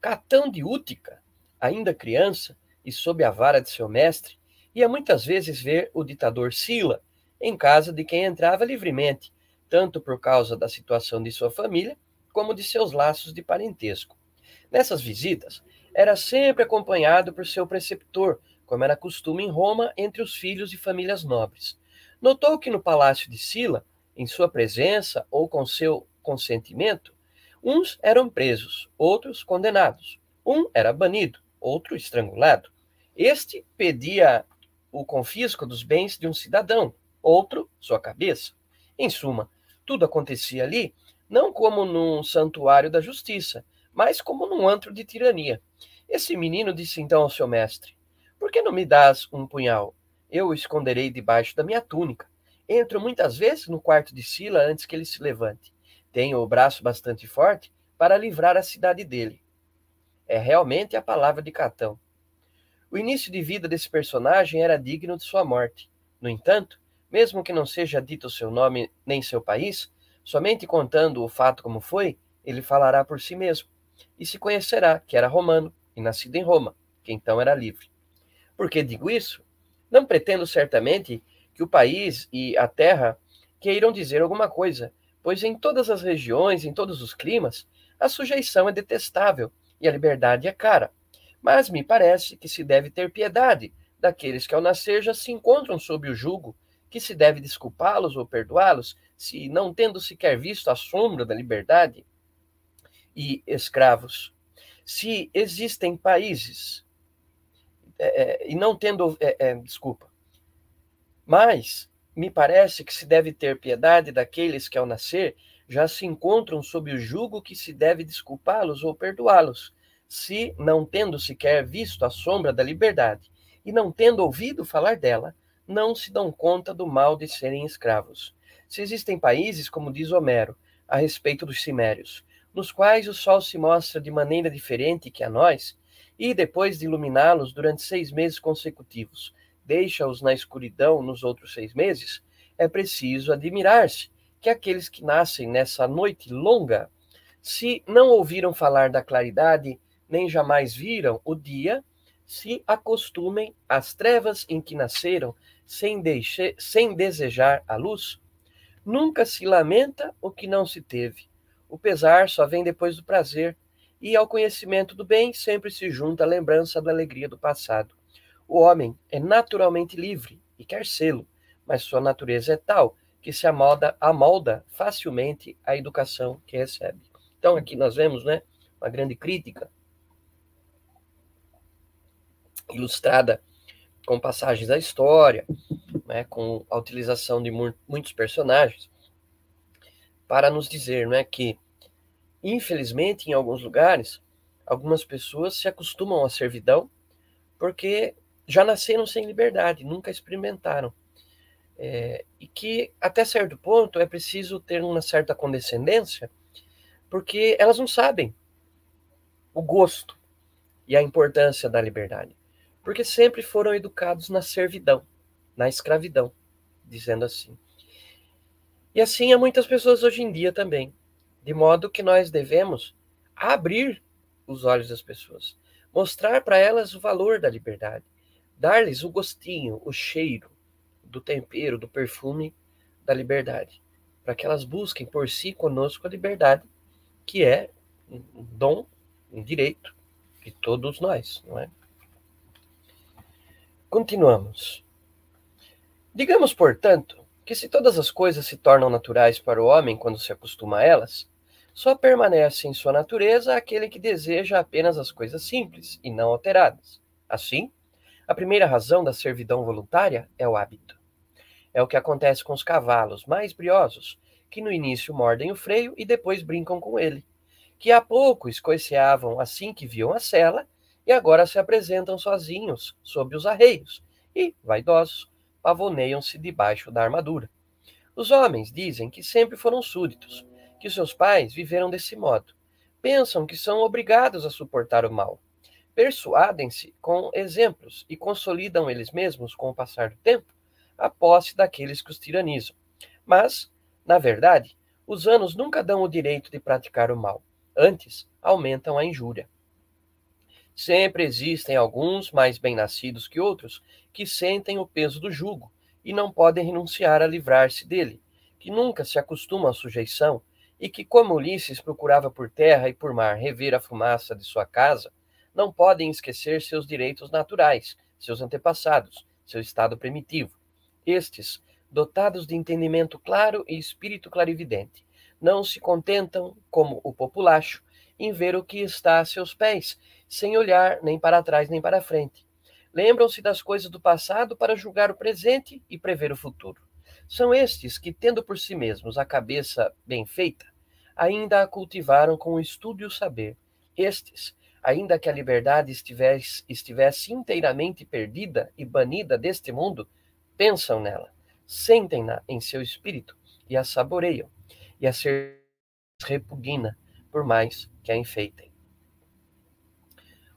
Catão de Útica, ainda criança e sob a vara de seu mestre, ia muitas vezes ver o ditador Sila em casa de quem entrava livremente, tanto por causa da situação de sua família, como de seus laços de parentesco. Nessas visitas, era sempre acompanhado por seu preceptor, como era costume em Roma entre os filhos de famílias nobres. Notou que no palácio de Sila, em sua presença ou com seu consentimento, uns eram presos, outros condenados. Um era banido, outro estrangulado. Este pedia o confisco dos bens de um cidadão, outro sua cabeça. Em suma, tudo acontecia ali não como num santuário da justiça, mas como num antro de tirania. Esse menino disse então ao seu mestre: Por que não me dás um punhal? Eu o esconderei debaixo da minha túnica. Entro muitas vezes no quarto de Sila antes que ele se levante. Tenho o braço bastante forte para livrar a cidade dele. É realmente a palavra de Catão. O início de vida desse personagem era digno de sua morte. No entanto, mesmo que não seja dito seu nome nem seu país, somente contando o fato como foi, ele falará por si mesmo, e se conhecerá que era romano e nascido em Roma, que então era livre. Por que digo isso? Não pretendo certamente que o país e a terra queiram dizer alguma coisa, pois em todas as regiões, em todos os climas, a sujeição é detestável e a liberdade é cara. Mas me parece que se deve ter piedade daqueles que ao nascer já se encontram sob o jugo, que se deve desculpá-los ou perdoá-los, se não tendo sequer visto a sombra da liberdade e escravos. Se existem países, é, é, e não tendo, é, é, desculpa, mas me parece que se deve ter piedade daqueles que ao nascer já se encontram sob o jugo que se deve desculpá-los ou perdoá-los, se, não tendo sequer visto a sombra da liberdade e não tendo ouvido falar dela, não se dão conta do mal de serem escravos. Se existem países, como diz Homero, a respeito dos cimérios, nos quais o sol se mostra de maneira diferente que a nós, e depois de iluminá-los durante seis meses consecutivos, deixa-os na escuridão nos outros seis meses, é preciso admirar-se que aqueles que nascem nessa noite longa, se não ouviram falar da claridade nem jamais viram o dia, se acostumem às trevas em que nasceram, sem, deixe, sem desejar a luz. Nunca se lamenta o que não se teve. O pesar só vem depois do prazer, e ao conhecimento do bem sempre se junta a lembrança da alegria do passado. O homem é naturalmente livre e quer sê-lo, mas sua natureza é tal que se amolda, amolda facilmente à educação que recebe. Então aqui nós vemos, né, uma grande crítica ilustrada com passagens da história, né, com a utilização de muitos personagens, para nos dizer né, que, infelizmente, em alguns lugares, algumas pessoas se acostumam à servidão porque já nasceram sem liberdade, nunca experimentaram. É, e que, até certo ponto, é preciso ter uma certa condescendência, porque elas não sabem o gosto e a importância da liberdade porque sempre foram educados na servidão, na escravidão, dizendo assim. E assim há muitas pessoas hoje em dia também, de modo que nós devemos abrir os olhos das pessoas, mostrar para elas o valor da liberdade, dar-lhes o gostinho, o cheiro do tempero, do perfume da liberdade, para que elas busquem por si conosco a liberdade, que é um dom, um direito de todos nós, não é? Continuamos. Digamos, portanto, que se todas as coisas se tornam naturais para o homem quando se acostuma a elas, só permanece em sua natureza aquele que deseja apenas as coisas simples e não alteradas. Assim, A primeira razão da servidão voluntária é o hábito. É o que acontece com os cavalos mais briosos, que no início mordem o freio e depois brincam com ele, que há pouco escoiceavam assim que viam a sela e agora se apresentam sozinhos sob os arreios e, vaidosos, pavoneiam-se debaixo da armadura. Os homens dizem que sempre foram súditos, que seus pais viveram desse modo. Pensam que são obrigados a suportar o mal. Persuadem-se com exemplos e consolidam eles mesmos, com o passar do tempo, a posse daqueles que os tiranizam. Mas, na verdade, os anos nunca dão o direito de praticar o mal. Antes, aumentam a injúria. Sempre existem alguns, mais bem-nascidos que outros, que sentem o peso do jugo e não podem renunciar a livrar-se dele, que nunca se acostumam à sujeição e que, como Ulisses procurava por terra e por mar rever a fumaça de sua casa, não podem esquecer seus direitos naturais, seus antepassados, seu estado primitivo. Estes, dotados de entendimento claro e espírito clarividente, não se contentam, como o populacho, em ver o que está a seus pés, sem olhar nem para trás nem para frente. Lembram-se das coisas do passado para julgar o presente e prever o futuro. São estes que, tendo por si mesmos a cabeça bem feita, ainda a cultivaram com o estudo e o saber. Estes, ainda que a liberdade estivesse, estivesse inteiramente perdida e banida deste mundo, pensam nela, sentem-na em seu espírito e a saboreiam, e a ser repugna, por mais que a enfeitem.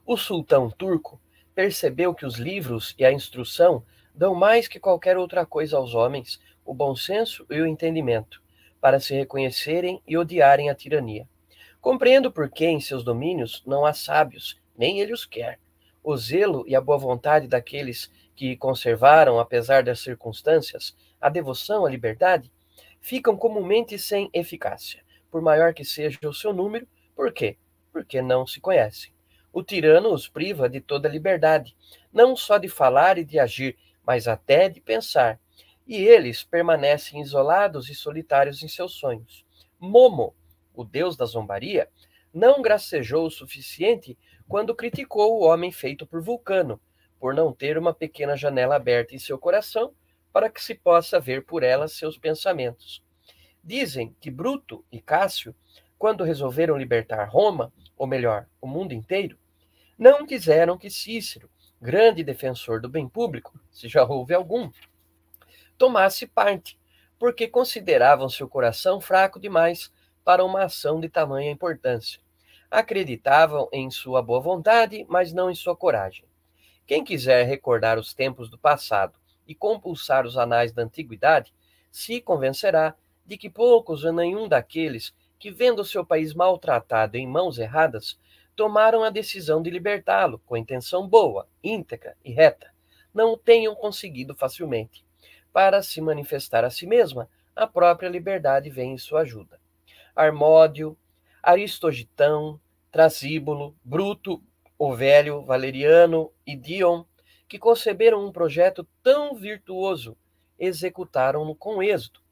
O sultão turco percebeu que os livros e a instrução dão mais que qualquer outra coisa aos homens o bom senso e o entendimento, para se reconhecerem e odiarem a tirania. Compreendo por que em seus domínios não há sábios, nem ele os quer. O zelo e a boa vontade daqueles que conservaram, apesar das circunstâncias, a devoção à liberdade, ficam comumente sem eficácia, por maior que seja o seu número. Por quê? Porque não se conhecem. O tirano os priva de toda liberdade, não só de falar e de agir, mas até de pensar, e eles permanecem isolados e solitários em seus sonhos. Momo, o deus da zombaria, não gracejou o suficiente quando criticou o homem feito por Vulcano, por não ter uma pequena janela aberta em seu coração para que se possa ver por ela seus pensamentos. Dizem que Bruto e Cássio, quando resolveram libertar Roma, ou melhor, o mundo inteiro, não quiseram que Cícero, grande defensor do bem público, se já houve algum, tomasse parte, porque consideravam seu coração fraco demais para uma ação de tamanha importância. Acreditavam em sua boa vontade, mas não em sua coragem. Quem quiser recordar os tempos do passado e compulsar os anais da antiguidade, se convencerá de que poucos ou nenhum daqueles que, vendo seu país maltratado em mãos erradas, tomaram a decisão de libertá-lo com intenção boa, íntegra e reta, não o tenham conseguido facilmente para se manifestar a si mesma, a própria liberdade vem em sua ajuda. Armódio, Aristogitão, Trasíbulo, Bruto, o Velho, Valeriano e Dion, que conceberam um projeto tão virtuoso, executaram-no com êxito.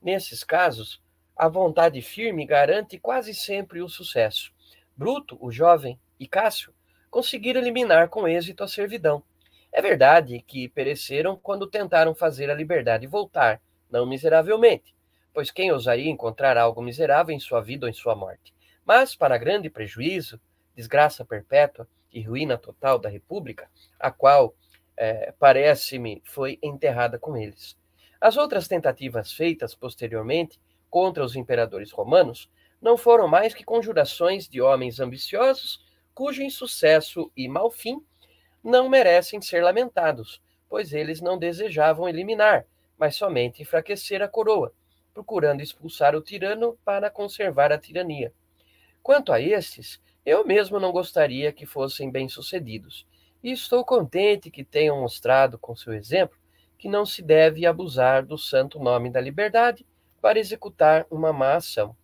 Nesses casos, a vontade firme garante quase sempre o sucesso. Bruto, o jovem, e Cássio conseguiram eliminar com êxito a servidão. É verdade que pereceram quando tentaram fazer a liberdade voltar, não miseravelmente, pois quem ousaria encontrar algo miserável em sua vida ou em sua morte? Mas, para grande prejuízo, desgraça perpétua e ruína total da República, a qual, é, parece-me, foi enterrada com eles. As outras tentativas feitas posteriormente contra os imperadores romanos não foram mais que conjurações de homens ambiciosos, cujo insucesso e mau fim não merecem ser lamentados, pois eles não desejavam eliminar, mas somente enfraquecer a coroa, procurando expulsar o tirano para conservar a tirania. Quanto a estes, eu mesmo não gostaria que fossem bem-sucedidos, e estou contente que tenham mostrado com seu exemplo que não se deve abusar do santo nome da liberdade para executar uma má ação.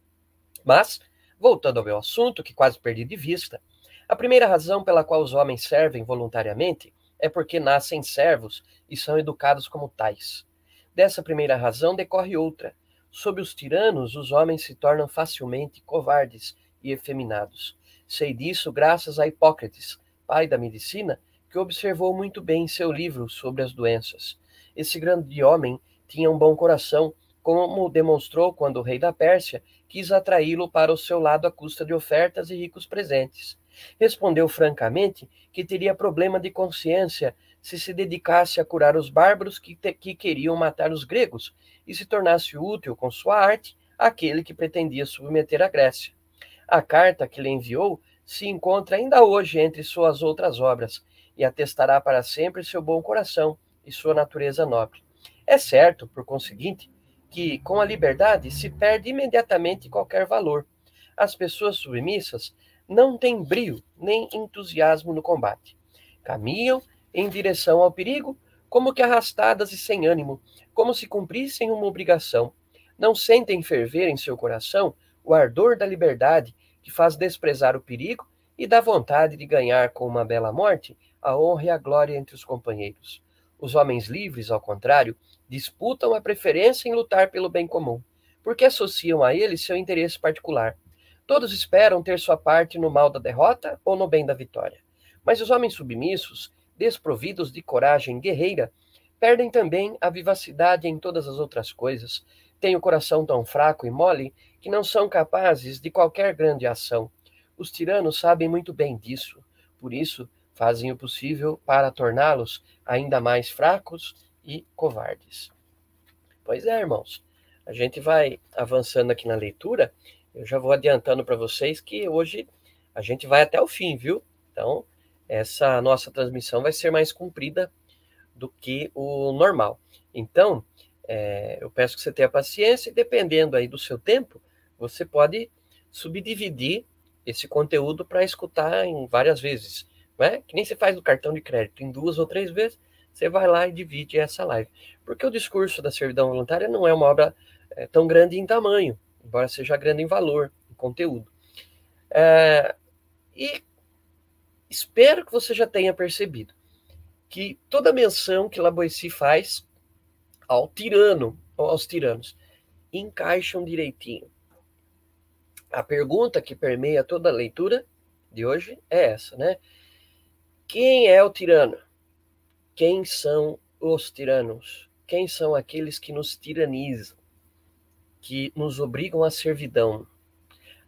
Mas, voltando ao meu assunto, que quase perdi de vista, a primeira razão pela qual os homens servem voluntariamente é porque nascem servos e são educados como tais. Dessa primeira razão decorre outra. Sob os tiranos, os homens se tornam facilmente covardes e efeminados. Sei disso graças a Hipócrates, pai da medicina, que observou muito bem em seu livro sobre as doenças. Esse grande homem tinha um bom coração, como demonstrou quando o rei da Pérsia quis atraí-lo para o seu lado à custa de ofertas e ricos presentes. Respondeu francamente que teria problema de consciência se se dedicasse a curar os bárbaros que, te, que queriam matar os gregos e se tornasse útil com sua arte àquele que pretendia submeter a Grécia. A carta que lhe enviou se encontra ainda hoje entre suas outras obras e atestará para sempre seu bom coração e sua natureza nobre. É certo, por conseguinte, que com a liberdade se perde imediatamente qualquer valor. As pessoas submissas não têm brio nem entusiasmo no combate. Caminham em direção ao perigo, como que arrastadas e sem ânimo, como se cumprissem uma obrigação. Não sentem ferver em seu coração o ardor da liberdade que faz desprezar o perigo e da vontade de ganhar com uma bela morte a honra e a glória entre os companheiros. Os homens livres, ao contrário, disputam a preferência em lutar pelo bem comum, porque associam a ele seu interesse particular. Todos esperam ter sua parte no mal da derrota ou no bem da vitória. Mas os homens submissos, desprovidos de coragem guerreira, perdem também a vivacidade em todas as outras coisas, têm o coração tão fraco e mole que não são capazes de qualquer grande ação. Os tiranos sabem muito bem disso, por isso fazem o possível para torná-los ainda mais fracos e covardes. Pois é, irmãos, a gente vai avançando aqui na leitura eu já vou adiantando para vocês que hoje a gente vai até o fim, viu? Então, essa nossa transmissão vai ser mais comprida do que o normal. Então, é, eu peço que você tenha paciência e dependendo aí do seu tempo, você pode subdividir esse conteúdo para escutar em várias vezes, né? Que nem você faz no cartão de crédito, em duas ou três vezes, você vai lá e divide essa live. Porque o discurso da servidão voluntária não é uma obra é, tão grande em tamanho, embora seja grande em valor, em conteúdo. É, e espero que você já tenha percebido que toda menção que Laboissi faz ao tirano, ou aos tiranos, encaixam direitinho. A pergunta que permeia toda a leitura de hoje é essa, né? Quem é o tirano? Quem são os tiranos? Quem são aqueles que nos tiranizam? Que nos obrigam à servidão.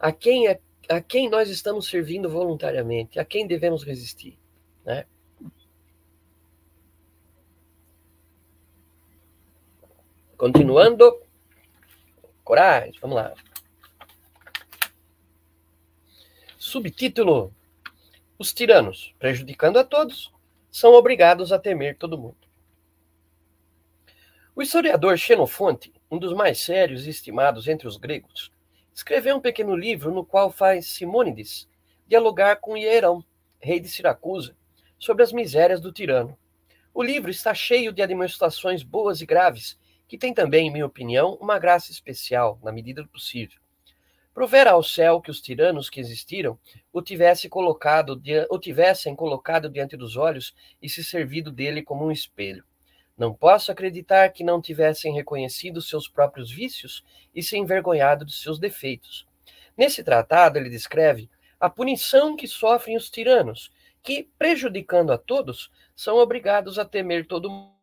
A quem, é, a quem nós estamos servindo voluntariamente? A quem devemos resistir? Né? Continuando. Coragem, vamos lá. Subtítulo: Os tiranos, prejudicando a todos, são obrigados a temer todo mundo. O historiador Xenofonte um dos mais sérios e estimados entre os gregos, escreveu um pequeno livro no qual faz Simônides dialogar com Hierão, rei de Siracusa, sobre as misérias do tirano. O livro está cheio de demonstrações boas e graves, que tem também, em minha opinião, uma graça especial, na medida do possível. Provera ao céu que os tiranos que existiram o, tivesse colocado, o tivessem colocado diante dos olhos e se servido dele como um espelho. Não posso acreditar que não tivessem reconhecido seus próprios vícios e se envergonhado de seus defeitos. Nesse tratado, ele descreve a punição que sofrem os tiranos, que, prejudicando a todos, são obrigados a temer todo mundo.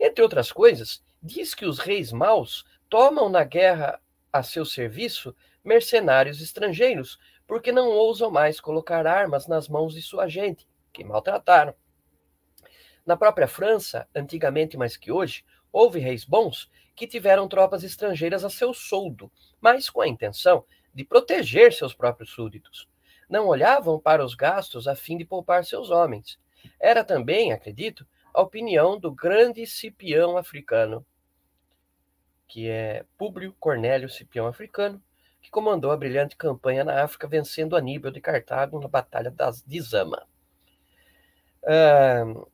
Entre outras coisas, diz que os reis maus tomam na guerra a seu serviço mercenários estrangeiros, porque não ousam mais colocar armas nas mãos de sua gente, que maltrataram. Na própria França, antigamente mais que hoje, houve reis bons que tiveram tropas estrangeiras a seu soldo, mas com a intenção de proteger seus próprios súditos. Não olhavam para os gastos a fim de poupar seus homens. Era também, acredito, a opinião do grande Cipião africano, que é Públio Cornélio Cipião africano, que comandou a brilhante campanha na África, vencendo Aníbal de Cartago na Batalha das, de Zama. Uh,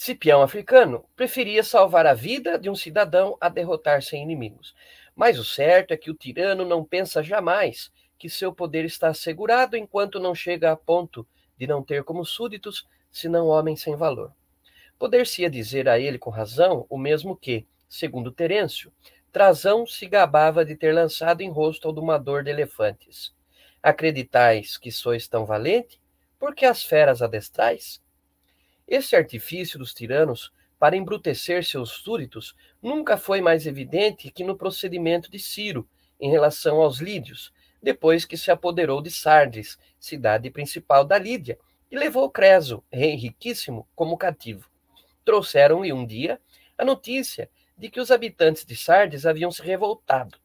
Cipião africano preferia salvar a vida de um cidadão a derrotar sem inimigos. Mas o certo é que o tirano não pensa jamais que seu poder está assegurado enquanto não chega a ponto de não ter como súditos senão homens sem valor. Poder-se-ia dizer a ele com razão o mesmo que, segundo Terêncio, Trazão se gabava de ter lançado em rosto ao domador de elefantes. Acreditais que sois tão valente? Porque as feras adestrais? Esse artifício dos tiranos para embrutecer seus súditos nunca foi mais evidente que no procedimento de Ciro em relação aos lídios, depois que se apoderou de Sardes, cidade principal da Lídia, e levou Creso, rei riquíssimo, como cativo. Trouxeram-lhe um dia a notícia de que os habitantes de Sardes haviam se revoltado.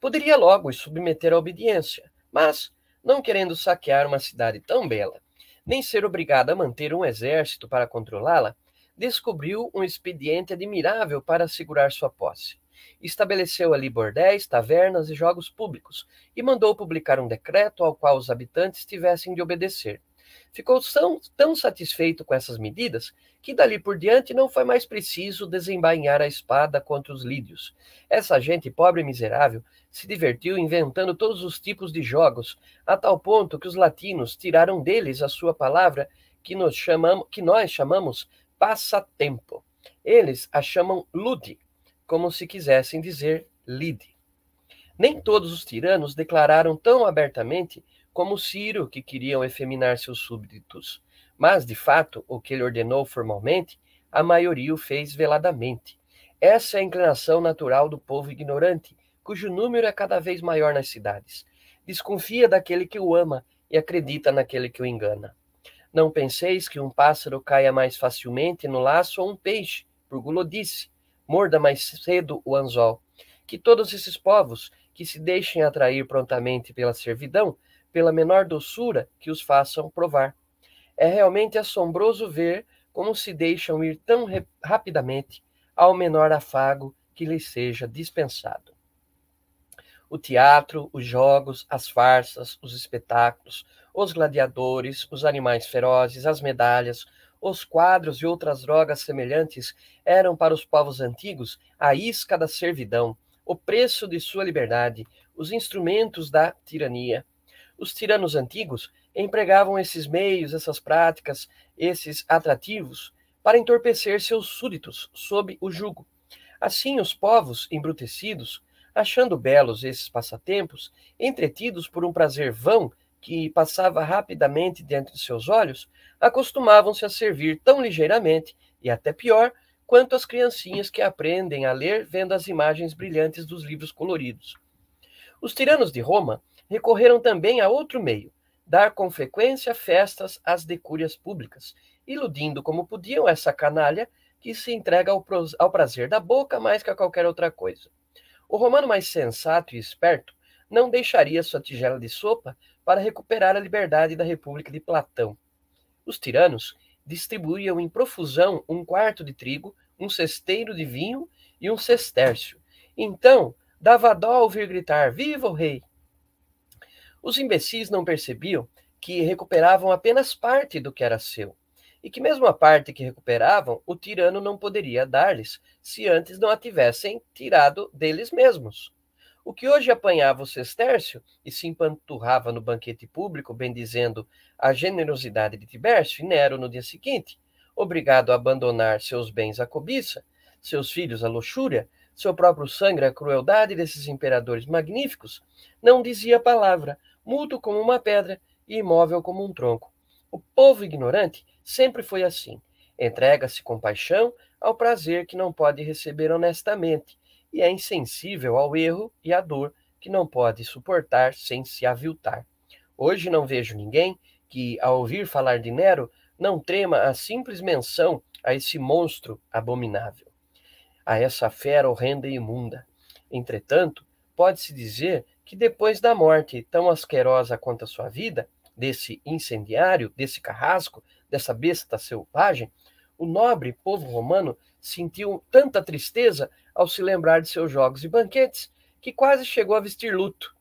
Poderia logo os submeter à obediência, mas, não querendo saquear uma cidade tão bela, nem ser obrigado a manter um exército para controlá-la, descobriu um expediente admirável para assegurar sua posse. Estabeleceu ali bordéis, tavernas e jogos públicos e mandou publicar um decreto ao qual os habitantes tivessem de obedecer. Ficou tão, tão satisfeito com essas medidas que dali por diante não foi mais preciso desembainhar a espada contra os lídios. Essa gente pobre e miserável se divertiu inventando todos os tipos de jogos, a tal ponto que os latinos tiraram deles a sua palavra que, chamamos, que nós chamamos passatempo. Eles a chamam lude, como se quisessem dizer lide. Nem todos os tiranos declararam tão abertamente como Ciro que queriam efeminar seus súbditos, mas, de fato, o que ele ordenou formalmente, a maioria o fez veladamente. Essa é a inclinação natural do povo ignorante, cujo número é cada vez maior nas cidades. Desconfia daquele que o ama e acredita naquele que o engana. Não penseis que um pássaro caia mais facilmente no laço ou um peixe, por gulodice, morda mais cedo o anzol. Que todos esses povos que se deixem atrair prontamente pela servidão, pela menor doçura que os façam provar. É realmente assombroso ver como se deixam ir tão rapidamente ao menor afago que lhes seja dispensado o teatro, os jogos, as farsas, os espetáculos, os gladiadores, os animais ferozes, as medalhas, os quadros e outras drogas semelhantes eram para os povos antigos a isca da servidão, o preço de sua liberdade, os instrumentos da tirania. Os tiranos antigos empregavam esses meios, essas práticas, esses atrativos para entorpecer seus súditos sob o jugo. Assim, os povos embrutecidos achando belos esses passatempos, entretidos por um prazer vão que passava rapidamente diante de seus olhos, acostumavam-se a servir tão ligeiramente, e até pior, quanto as criancinhas que aprendem a ler vendo as imagens brilhantes dos livros coloridos. Os tiranos de Roma recorreram também a outro meio, dar com frequência festas às decúrias públicas, iludindo como podiam essa canalha que se entrega ao prazer da boca mais que a qualquer outra coisa. O romano mais sensato e esperto não deixaria sua tigela de sopa para recuperar a liberdade da República de Platão. Os tiranos distribuíam em profusão um quarto de trigo, um cesteiro de vinho e um sestércio. Então, dava dó ouvir gritar: Viva o rei! Os imbecis não percebiam que recuperavam apenas parte do que era seu e que mesmo a parte que recuperavam, o tirano não poderia dar-lhes, se antes não a tivessem tirado deles mesmos. O que hoje apanhava o sestércio e se empanturrava no banquete público, bendizendo a generosidade de Tibércio e Nero no dia seguinte, obrigado a abandonar seus bens à cobiça, seus filhos à luxúria, seu próprio sangue à crueldade desses imperadores magníficos, não dizia palavra, mudo como uma pedra e imóvel como um tronco. O povo ignorante Sempre foi assim. Entrega-se com paixão ao prazer que não pode receber honestamente e é insensível ao erro e à dor que não pode suportar sem se aviltar. Hoje não vejo ninguém que, ao ouvir falar de Nero, não trema a simples menção a esse monstro abominável, a essa fera horrenda e imunda. Entretanto, pode-se dizer que depois da morte tão asquerosa quanto a sua vida, desse incendiário, desse carrasco, dessa besta selvagem, o nobre povo romano sentiu tanta tristeza ao se lembrar de seus jogos e banquetes que quase chegou a vestir luto.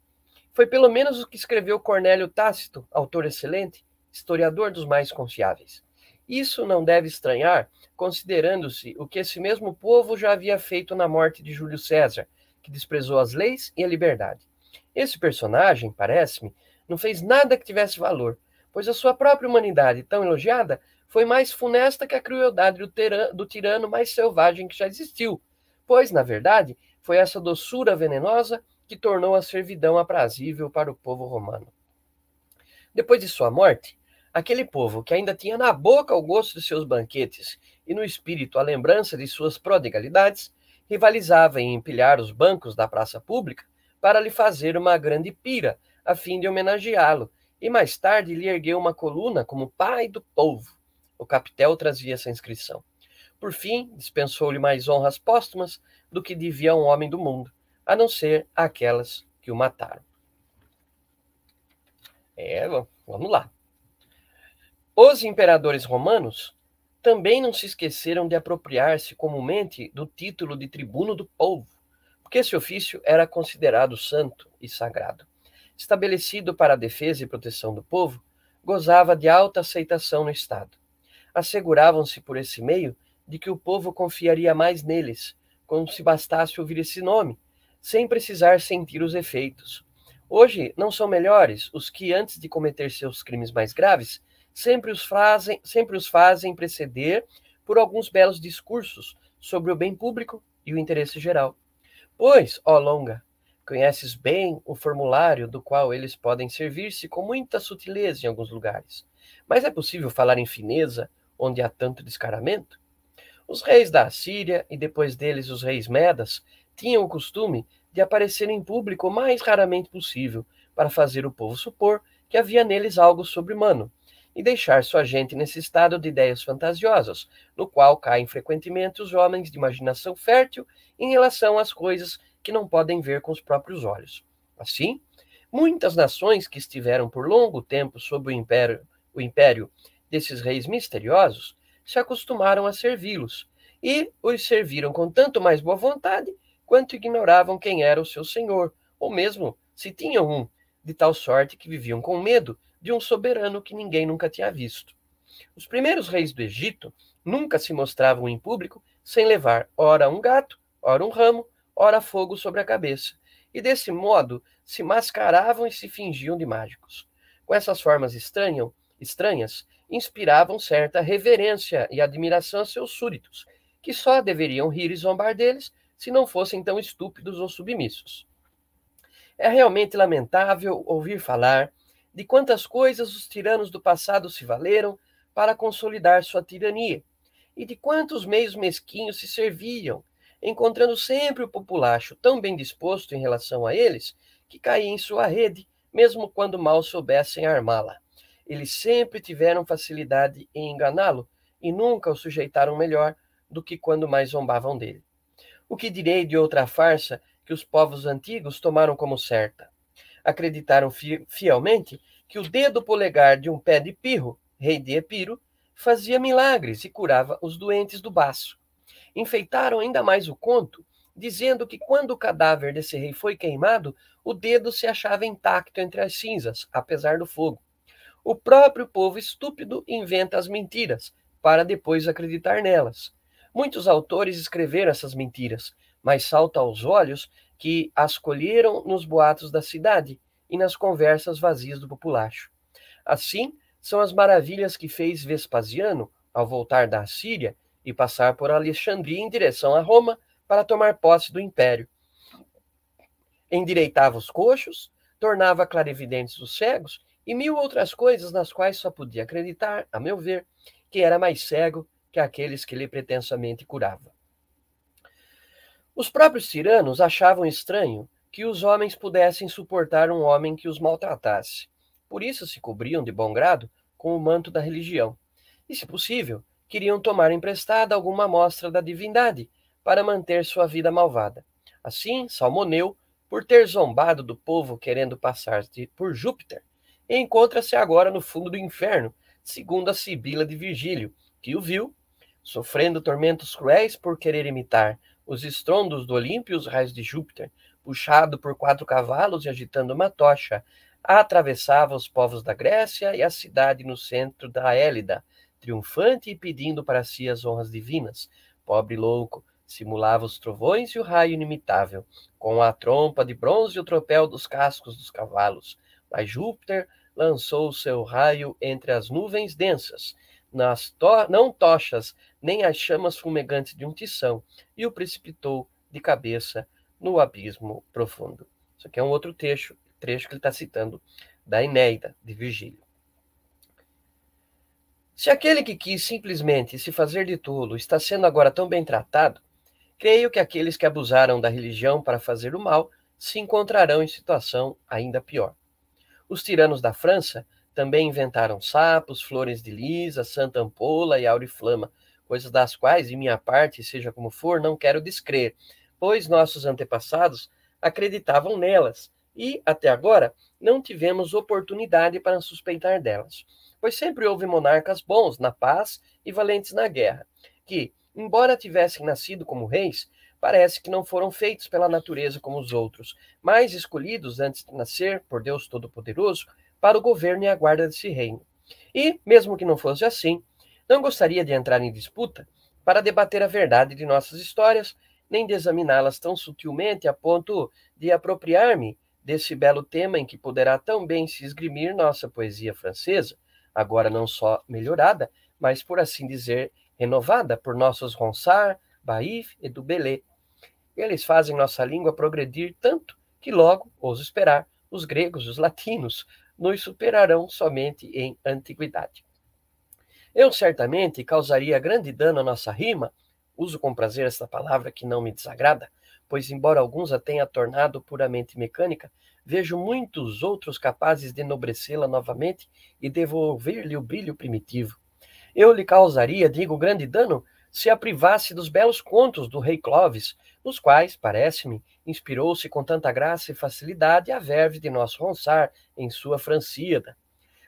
Foi pelo menos o que escreveu Cornélio Tácito, autor excelente, historiador dos mais confiáveis. Isso não deve estranhar, considerando-se o que esse mesmo povo já havia feito na morte de Júlio César, que desprezou as leis e a liberdade. Esse personagem, parece-me, não fez nada que tivesse valor, pois a sua própria humanidade, tão elogiada, foi mais funesta que a crueldade do, do tirano mais selvagem que já existiu, pois, na verdade, foi essa doçura venenosa que tornou a servidão aprazível para o povo romano. Depois de sua morte, Aquele povo que ainda tinha na boca o gosto de seus banquetes e no espírito a lembrança de suas prodigalidades, rivalizava em empilhar os bancos da praça pública para lhe fazer uma grande pira, a fim de homenageá-lo, e mais tarde lhe ergueu uma coluna como pai do povo. O capitel trazia essa inscrição. Por fim, dispensou-lhe mais honras póstumas do que devia a um homem do mundo, a não ser aquelas que o mataram. É, vamos lá. Os imperadores romanos também não se esqueceram de apropriar-se comumente do título de tribuno do povo, porque esse ofício era considerado santo e sagrado. Estabelecido para a defesa e proteção do povo, gozava de alta aceitação no Estado. Asseguravam-se por esse meio de que o povo confiaria mais neles, como se bastasse ouvir esse nome, sem precisar sentir os efeitos. Hoje não são melhores os que, antes de cometer seus crimes mais graves, sempre os fazem, sempre os fazem preceder por alguns belos discursos sobre o bem público e o interesse geral. Pois, ó longa, conheces bem o formulário do qual eles podem servir-se com muita sutileza em alguns lugares. Mas é possível falar em fineza onde há tanto descaramento? Os reis da Assíria e depois deles os reis medas tinham o costume de aparecer em público o mais raramente possível, para fazer o povo supor que havia neles algo sobre-humano, e deixar sua gente nesse estado de ideias fantasiosas, no qual caem frequentemente os homens de imaginação fértil em relação às coisas que não podem ver com os próprios olhos. Assim, muitas nações que estiveram por longo tempo sob o império, o império desses reis misteriosos se acostumaram a servi-los e os serviram com tanto mais boa vontade quanto ignoravam quem era o seu senhor, ou mesmo se tinham um, de tal sorte que viviam com medo de um soberano que ninguém nunca tinha visto. Os primeiros reis do Egito nunca se mostravam em público sem levar ora um gato, ora um ramo, ora fogo sobre a cabeça, e desse modo se mascaravam e se fingiam de mágicos. Com essas formas estranham, estranhas, inspiravam certa reverência e admiração a seus súditos, que só deveriam rir e zombar deles se não fossem tão estúpidos ou submissos. É realmente lamentável ouvir falar de quantas coisas os tiranos do passado se valeram para consolidar sua tirania, e de quantos meios mesquinhos se serviam, encontrando sempre o populacho tão bem disposto em relação a eles, que caía em sua rede, mesmo quando mal soubessem armá-la. Eles sempre tiveram facilidade em enganá-lo e nunca o sujeitaram melhor do que quando mais zombavam dele. O que direi de outra farsa que os povos antigos tomaram como certa? Acreditaram fielmente que o dedo polegar de um pé de pirro, rei de Epiro, fazia milagres e curava os doentes do baço. Enfeitaram ainda mais o conto, dizendo que quando o cadáver desse rei foi queimado, o dedo se achava intacto entre as cinzas, apesar do fogo. O próprio povo estúpido inventa as mentiras, para depois acreditar nelas. Muitos autores escreveram essas mentiras, mas salta aos olhos que as colheram nos boatos da cidade e nas conversas vazias do populacho. Assim, são as maravilhas que fez Vespasiano ao voltar da Assíria e passar por Alexandria em direção a Roma para tomar posse do império. Endireitava os coxos, tornava clarividentes os cegos e mil outras coisas nas quais só podia acreditar, a meu ver, que era mais cego que aqueles que lhe pretensamente curava. Os próprios tiranos achavam estranho que os homens pudessem suportar um homem que os maltratasse. Por isso se cobriam de bom grado com o manto da religião. E, se possível, queriam tomar emprestada alguma amostra da divindade para manter sua vida malvada. Assim, Salmoneu, por ter zombado do povo querendo passar por Júpiter, encontra-se agora no fundo do inferno, segundo a Sibila de Virgílio, que o viu, sofrendo tormentos cruéis por querer imitar os estrondos do Olímpio os raios de Júpiter, puxado por quatro cavalos e agitando uma tocha, atravessava os povos da Grécia e a cidade no centro da Hélida, triunfante e pedindo para si as honras divinas. Pobre louco, simulava os trovões e o raio inimitável, com a trompa de bronze e o tropel dos cascos dos cavalos. Mas Júpiter lançou o seu raio entre as nuvens densas, nas to não tochas, nem as chamas fumegantes de um tição, e o precipitou de cabeça no abismo profundo. Isso aqui é um outro trecho, trecho que ele está citando da Eneida, de Virgílio. Se aquele que quis simplesmente se fazer de tolo está sendo agora tão bem tratado, creio que aqueles que abusaram da religião para fazer o mal se encontrarão em situação ainda pior. Os tiranos da França também inventaram sapos, flores de lisa, santa ampola e auriflama, coisas das quais, em minha parte, seja como for, não quero descrer, pois nossos antepassados acreditavam nelas e, até agora, não tivemos oportunidade para suspeitar delas, pois sempre houve monarcas bons na paz e valentes na guerra, que, embora tivessem nascido como reis, parece que não foram feitos pela natureza como os outros, mas escolhidos antes de nascer por Deus Todo-Poderoso para o governo e a guarda desse reino. E, mesmo que não fosse assim, não gostaria de entrar em disputa para debater a verdade de nossas histórias, nem de examiná-las tão sutilmente a ponto de apropriar-me desse belo tema em que poderá tão bem se esgrimir nossa poesia francesa, agora não só melhorada, mas, por assim dizer, renovada por nossos Ronsard, Baif e Dubellé, eles fazem nossa língua progredir tanto que logo, ouso esperar, os gregos, os latinos, nos superarão somente em antiguidade. Eu certamente causaria grande dano à nossa rima, uso com prazer esta palavra que não me desagrada, pois, embora alguns a tenha tornado puramente mecânica, vejo muitos outros capazes de enobrecê-la novamente e devolver-lhe o brilho primitivo. Eu lhe causaria, digo, grande dano se a privasse dos belos contos do rei Clovis, nos quais, parece-me, inspirou-se com tanta graça e facilidade a verve de nosso Ronsard em sua Francíada.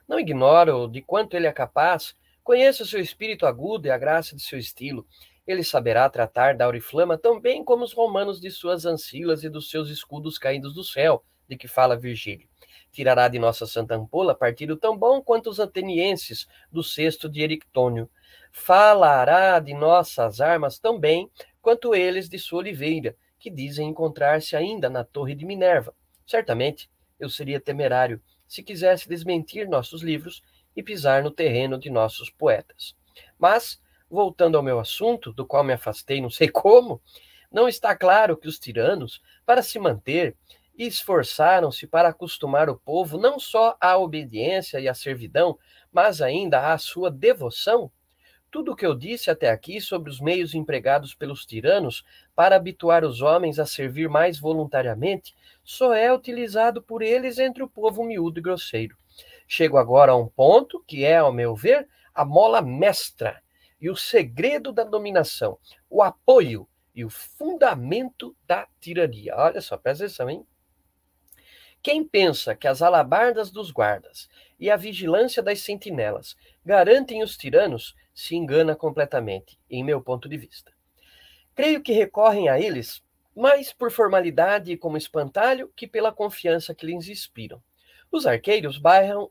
Não ignoro de quanto ele é capaz, conheço o seu espírito agudo e a graça de seu estilo. Ele saberá tratar da Auriflama tão bem como os romanos de suas ancilas e dos seus escudos caídos do céu, de que fala Virgílio. Tirará de nossa Santa Ampola partido tão bom quanto os atenienses do cesto de Erictônio. Falará de nossas armas tão bem quanto eles de sua oliveira, que dizem encontrar-se ainda na Torre de Minerva. Certamente eu seria temerário se quisesse desmentir nossos livros e pisar no terreno de nossos poetas. Mas, voltando ao meu assunto, do qual me afastei não sei como, não está claro que os tiranos, para se manter, esforçaram-se para acostumar o povo não só à obediência e à servidão, mas ainda à sua devoção? Tudo o que eu disse até aqui sobre os meios empregados pelos tiranos para habituar os homens a servir mais voluntariamente só é utilizado por eles entre o povo miúdo e grosseiro. Chego agora a um ponto que é, ao meu ver, a mola mestra e o segredo da dominação, o apoio e o fundamento da tirania. Olha só, presta atenção, hein? Quem pensa que as alabardas dos guardas e a vigilância das sentinelas garantem os tiranos se engana completamente, em meu ponto de vista. Creio que recorrem a eles mais por formalidade e como espantalho que pela confiança que lhes inspiram. Os arqueiros barram,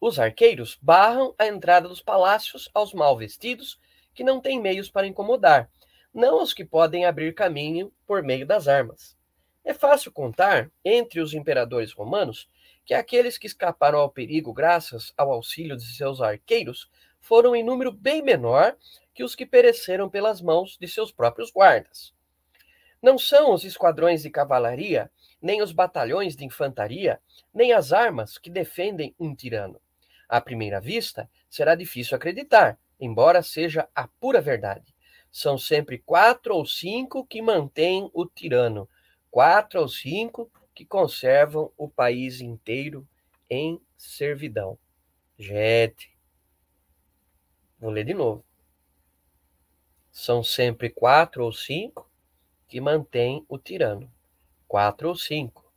os arqueiros barram a entrada dos palácios aos mal vestidos que não têm meios para incomodar, não aos que podem abrir caminho por meio das armas. É fácil contar, entre os imperadores romanos, que aqueles que escaparam ao perigo graças ao auxílio de seus arqueiros foram em número bem menor que os que pereceram pelas mãos de seus próprios guardas. Não são os esquadrões de cavalaria, nem os batalhões de infantaria, nem as armas que defendem um tirano. À primeira vista, será difícil acreditar, embora seja a pura verdade. São sempre quatro ou cinco que mantêm o tirano, quatro ou cinco que conservam o país inteiro em servidão. Gente, Vou ler de novo. São sempre quatro ou cinco que mantêm o tirano, quatro ou cinco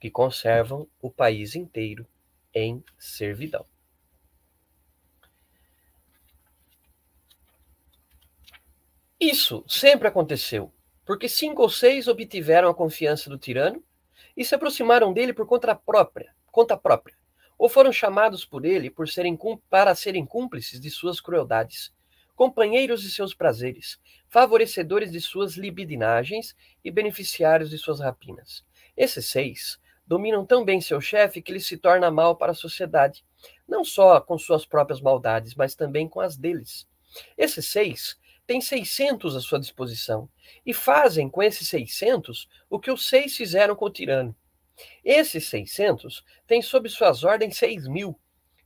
que conservam o país inteiro em servidão. Isso sempre aconteceu, porque cinco ou seis obtiveram a confiança do tirano e se aproximaram dele por conta própria, conta própria, ou foram chamados por ele por serem, para serem cúmplices de suas crueldades, companheiros de seus prazeres, favorecedores de suas libidinagens e beneficiários de suas rapinas. Esses seis dominam tão bem seu chefe que ele se torna mal para a sociedade, não só com suas próprias maldades, mas também com as deles. Esses seis têm 600 à sua disposição e fazem com esses 600 o que os seis fizeram com o tirano. Esses 600 têm sob suas ordens 6 mil,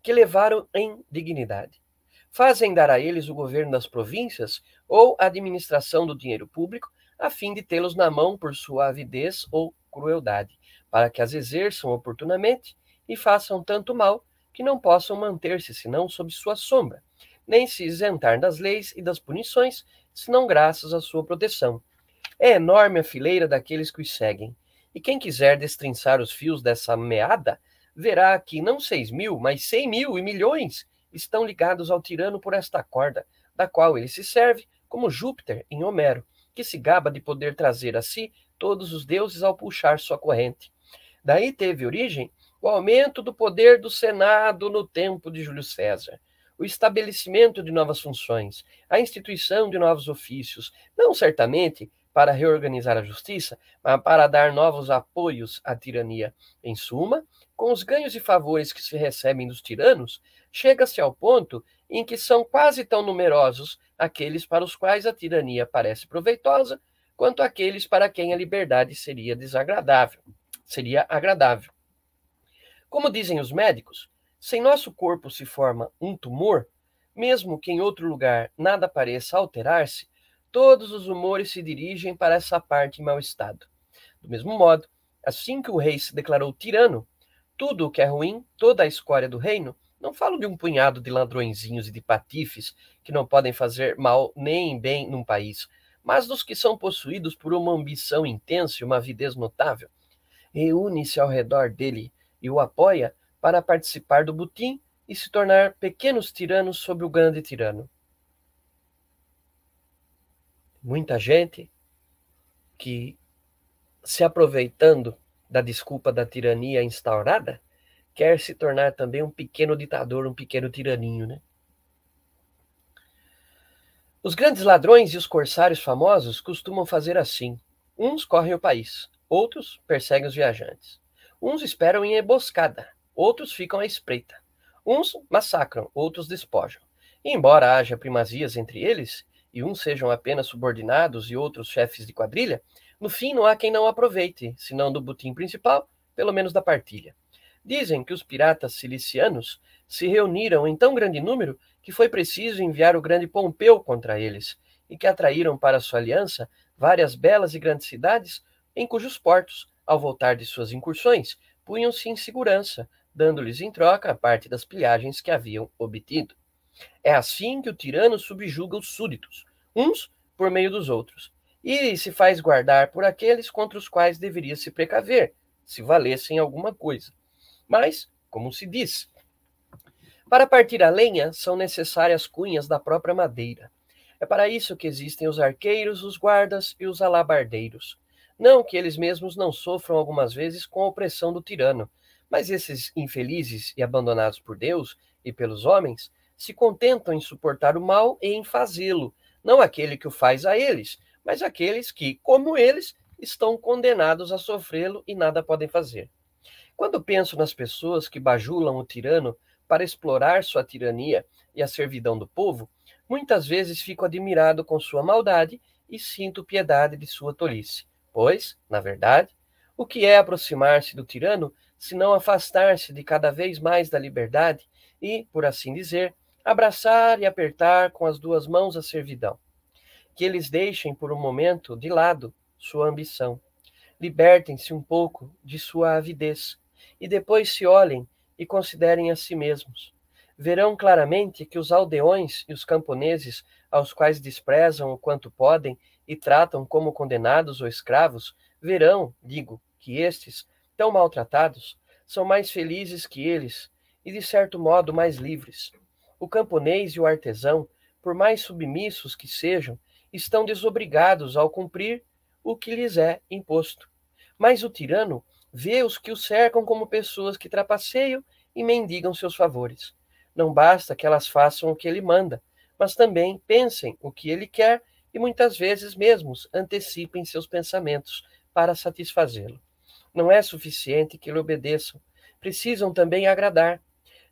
que levaram em dignidade. fazem dar a eles o governo das províncias ou a administração do dinheiro público, a fim de tê-los na mão por sua avidez ou crueldade, para que as exerçam oportunamente e façam tanto mal que não possam manter-se senão sob sua sombra, nem se isentar das leis e das punições, senão graças à sua proteção. É enorme a fileira daqueles que os seguem, e quem quiser destrinçar os fios dessa meada, verá que não seis mil, mas cem mil e milhões estão ligados ao tirano por esta corda, da qual ele se serve, como Júpiter em Homero, que se gaba de poder trazer a si todos os deuses ao puxar sua corrente. Daí teve origem o aumento do poder do Senado no tempo de Júlio César, o estabelecimento de novas funções, a instituição de novos ofícios, não certamente para reorganizar a justiça, mas para dar novos apoios à tirania. Em suma, com os ganhos e favores que se recebem dos tiranos, chega-se ao ponto em que são quase tão numerosos aqueles para os quais a tirania parece proveitosa, quanto aqueles para quem a liberdade seria desagradável, seria agradável. Como dizem os médicos, se em nosso corpo se forma um tumor, mesmo que em outro lugar nada pareça alterar-se, todos os humores se dirigem para essa parte em mau estado. Do mesmo modo, assim que o rei se declarou tirano, tudo o que é ruim, toda a escória do reino, não falo de um punhado de ladrõezinhos e de patifes que não podem fazer mal nem bem num país, mas dos que são possuídos por uma ambição intensa e uma avidez notável. Reúne-se ao redor dele e o apoia para participar do butim e se tornar pequenos tiranos sobre o grande tirano. Muita gente que, se aproveitando da desculpa da tirania instaurada, quer se tornar também um pequeno ditador, um pequeno tiraninho, né? Os grandes ladrões e os corsários famosos costumam fazer assim. Uns correm o país, outros perseguem os viajantes. Uns esperam em emboscada, outros ficam à espreita. Uns massacram, outros despojam. E embora haja primazias entre eles, e uns sejam apenas subordinados e outros chefes de quadrilha, no fim não há quem não aproveite, senão do butim principal, pelo menos da partilha. Dizem que os piratas cilicianos se reuniram em tão grande número que foi preciso enviar o grande Pompeu contra eles, e que atraíram para sua aliança várias belas e grandes cidades, em cujos portos, ao voltar de suas incursões, punham-se em segurança, dando-lhes em troca a parte das pilhagens que haviam obtido. É assim que o tirano subjuga os súditos, uns por meio dos outros, e se faz guardar por aqueles contra os quais deveria se precaver, se valessem alguma coisa. Mas, como se diz, para partir a lenha são necessárias cunhas da própria madeira. É para isso que existem os arqueiros, os guardas e os alabardeiros. Não que eles mesmos não sofram algumas vezes com a opressão do tirano, mas esses infelizes e abandonados por Deus e pelos homens se contentam em suportar o mal e em fazê-lo, não aquele que o faz a eles, mas aqueles que, como eles, estão condenados a sofrê-lo e nada podem fazer. Quando penso nas pessoas que bajulam o tirano para explorar sua tirania e a servidão do povo, muitas vezes fico admirado com sua maldade e sinto piedade de sua tolice, pois, na verdade, o que é aproximar-se do tirano se não afastar-se de cada vez mais da liberdade e, por assim dizer, abraçar e apertar com as duas mãos a servidão. Que eles deixem por um momento de lado sua ambição. Libertem-se um pouco de sua avidez e depois se olhem e considerem a si mesmos. Verão claramente que os aldeões e os camponeses, aos quais desprezam o quanto podem e tratam como condenados ou escravos, verão, digo, que estes, tão maltratados, são mais felizes que eles e, de certo modo, mais livres. O camponês e o artesão, por mais submissos que sejam, estão desobrigados ao cumprir o que lhes é imposto. Mas o tirano vê os que o cercam como pessoas que trapaceiam e mendigam seus favores. Não basta que elas façam o que ele manda, mas também pensem o que ele quer e muitas vezes mesmos antecipem seus pensamentos para satisfazê-lo. Não é suficiente que lhe obedeçam, precisam também agradar.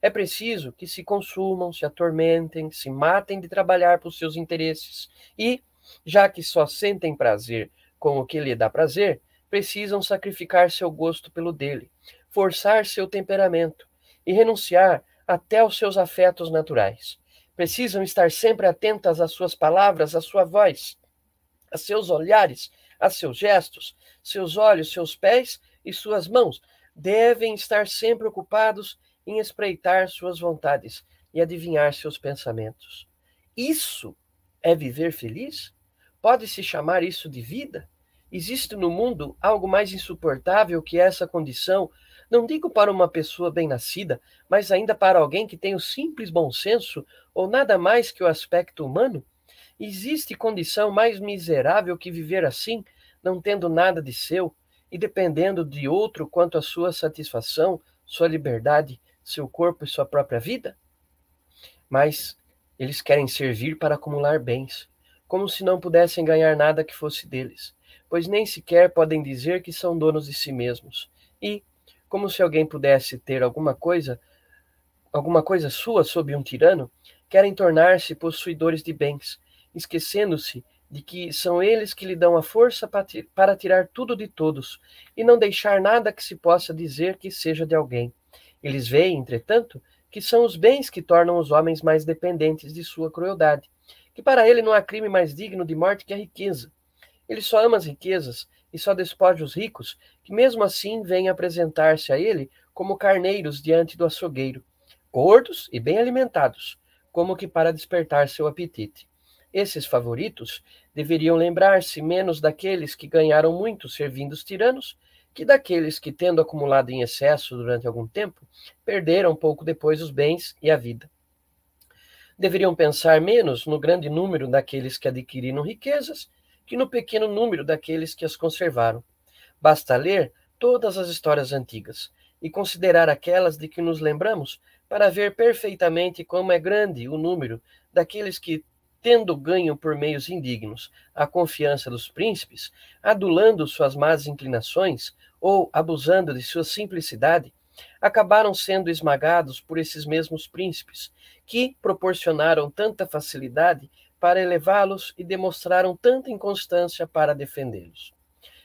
É preciso que se consumam, se atormentem, se matem de trabalhar por seus interesses e, já que só sentem prazer com o que lhe dá prazer, precisam sacrificar seu gosto pelo dele, forçar seu temperamento e renunciar até aos seus afetos naturais. Precisam estar sempre atentas às suas palavras, à sua voz, a seus olhares, a seus gestos, seus olhos, seus pés e suas mãos. Devem estar sempre ocupados em espreitar suas vontades e adivinhar seus pensamentos. Isso é viver feliz? Pode-se chamar isso de vida? Existe no mundo algo mais insuportável que essa condição não digo para uma pessoa bem-nascida, mas ainda para alguém que tem o simples bom senso ou nada mais que o aspecto humano? Existe condição mais miserável que viver assim, não tendo nada de seu e dependendo de outro quanto à sua satisfação, sua liberdade, seu corpo e sua própria vida? Mas eles querem servir para acumular bens, como se não pudessem ganhar nada que fosse deles, pois nem sequer podem dizer que são donos de si mesmos. E, como se alguém pudesse ter alguma coisa, alguma coisa sua sob um tirano, querem tornar-se possuidores de bens, esquecendo-se de que são eles que lhe dão a força para tirar tudo de todos e não deixar nada que se possa dizer que seja de alguém. Eles veem, entretanto, que são os bens que tornam os homens mais dependentes de sua crueldade, que para ele não há crime mais digno de morte que a riqueza. Ele só ama as riquezas e só despoja os ricos, que mesmo assim vêm apresentar-se a ele como carneiros diante do açougueiro, gordos e bem alimentados, como que para despertar seu apetite. Esses favoritos deveriam lembrar-se menos daqueles que ganharam muito servindo os tiranos, que daqueles que, tendo acumulado em excesso durante algum tempo, perderam pouco depois os bens e a vida. Deveriam pensar menos no grande número daqueles que adquiriram riquezas que no pequeno número daqueles que as conservaram. Basta ler todas as histórias antigas e considerar aquelas de que nos lembramos para ver perfeitamente como é grande o número daqueles que, tendo ganho por meios indignos a confiança dos príncipes, adulando suas más inclinações ou abusando de sua simplicidade, acabaram sendo esmagados por esses mesmos príncipes, que proporcionaram tanta facilidade para elevá-los e demonstraram tanta inconstância para defendê-los.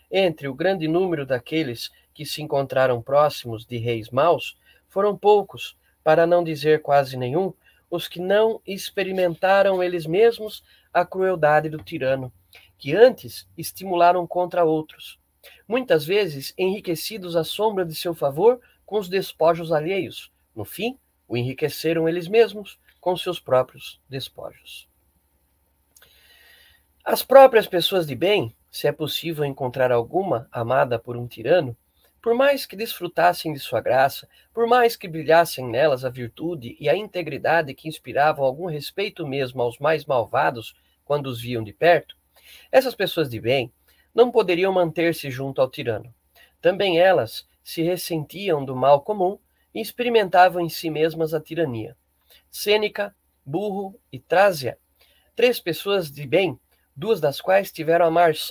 Entre o grande número daqueles que se encontraram próximos de reis maus, foram poucos, para não dizer quase nenhum, os que não experimentaram eles mesmos a crueldade do tirano, que antes estimularam contra outros, muitas vezes enriquecidos à sombra de seu favor com os despojos alheios. No fim, o enriqueceram eles mesmos com seus próprios despojos. As próprias pessoas de bem, se é possível encontrar alguma amada por um tirano, por mais que desfrutassem de sua graça, por mais que brilhassem nelas a virtude e a integridade que inspiravam algum respeito mesmo aos mais malvados quando os viam de perto, essas pessoas de bem não poderiam manter-se junto ao tirano. Também elas se ressentiam do mal comum e experimentavam em si mesmas a tirania. Sêneca, Burro e Trásia, três pessoas de bem, duas das quais tiveram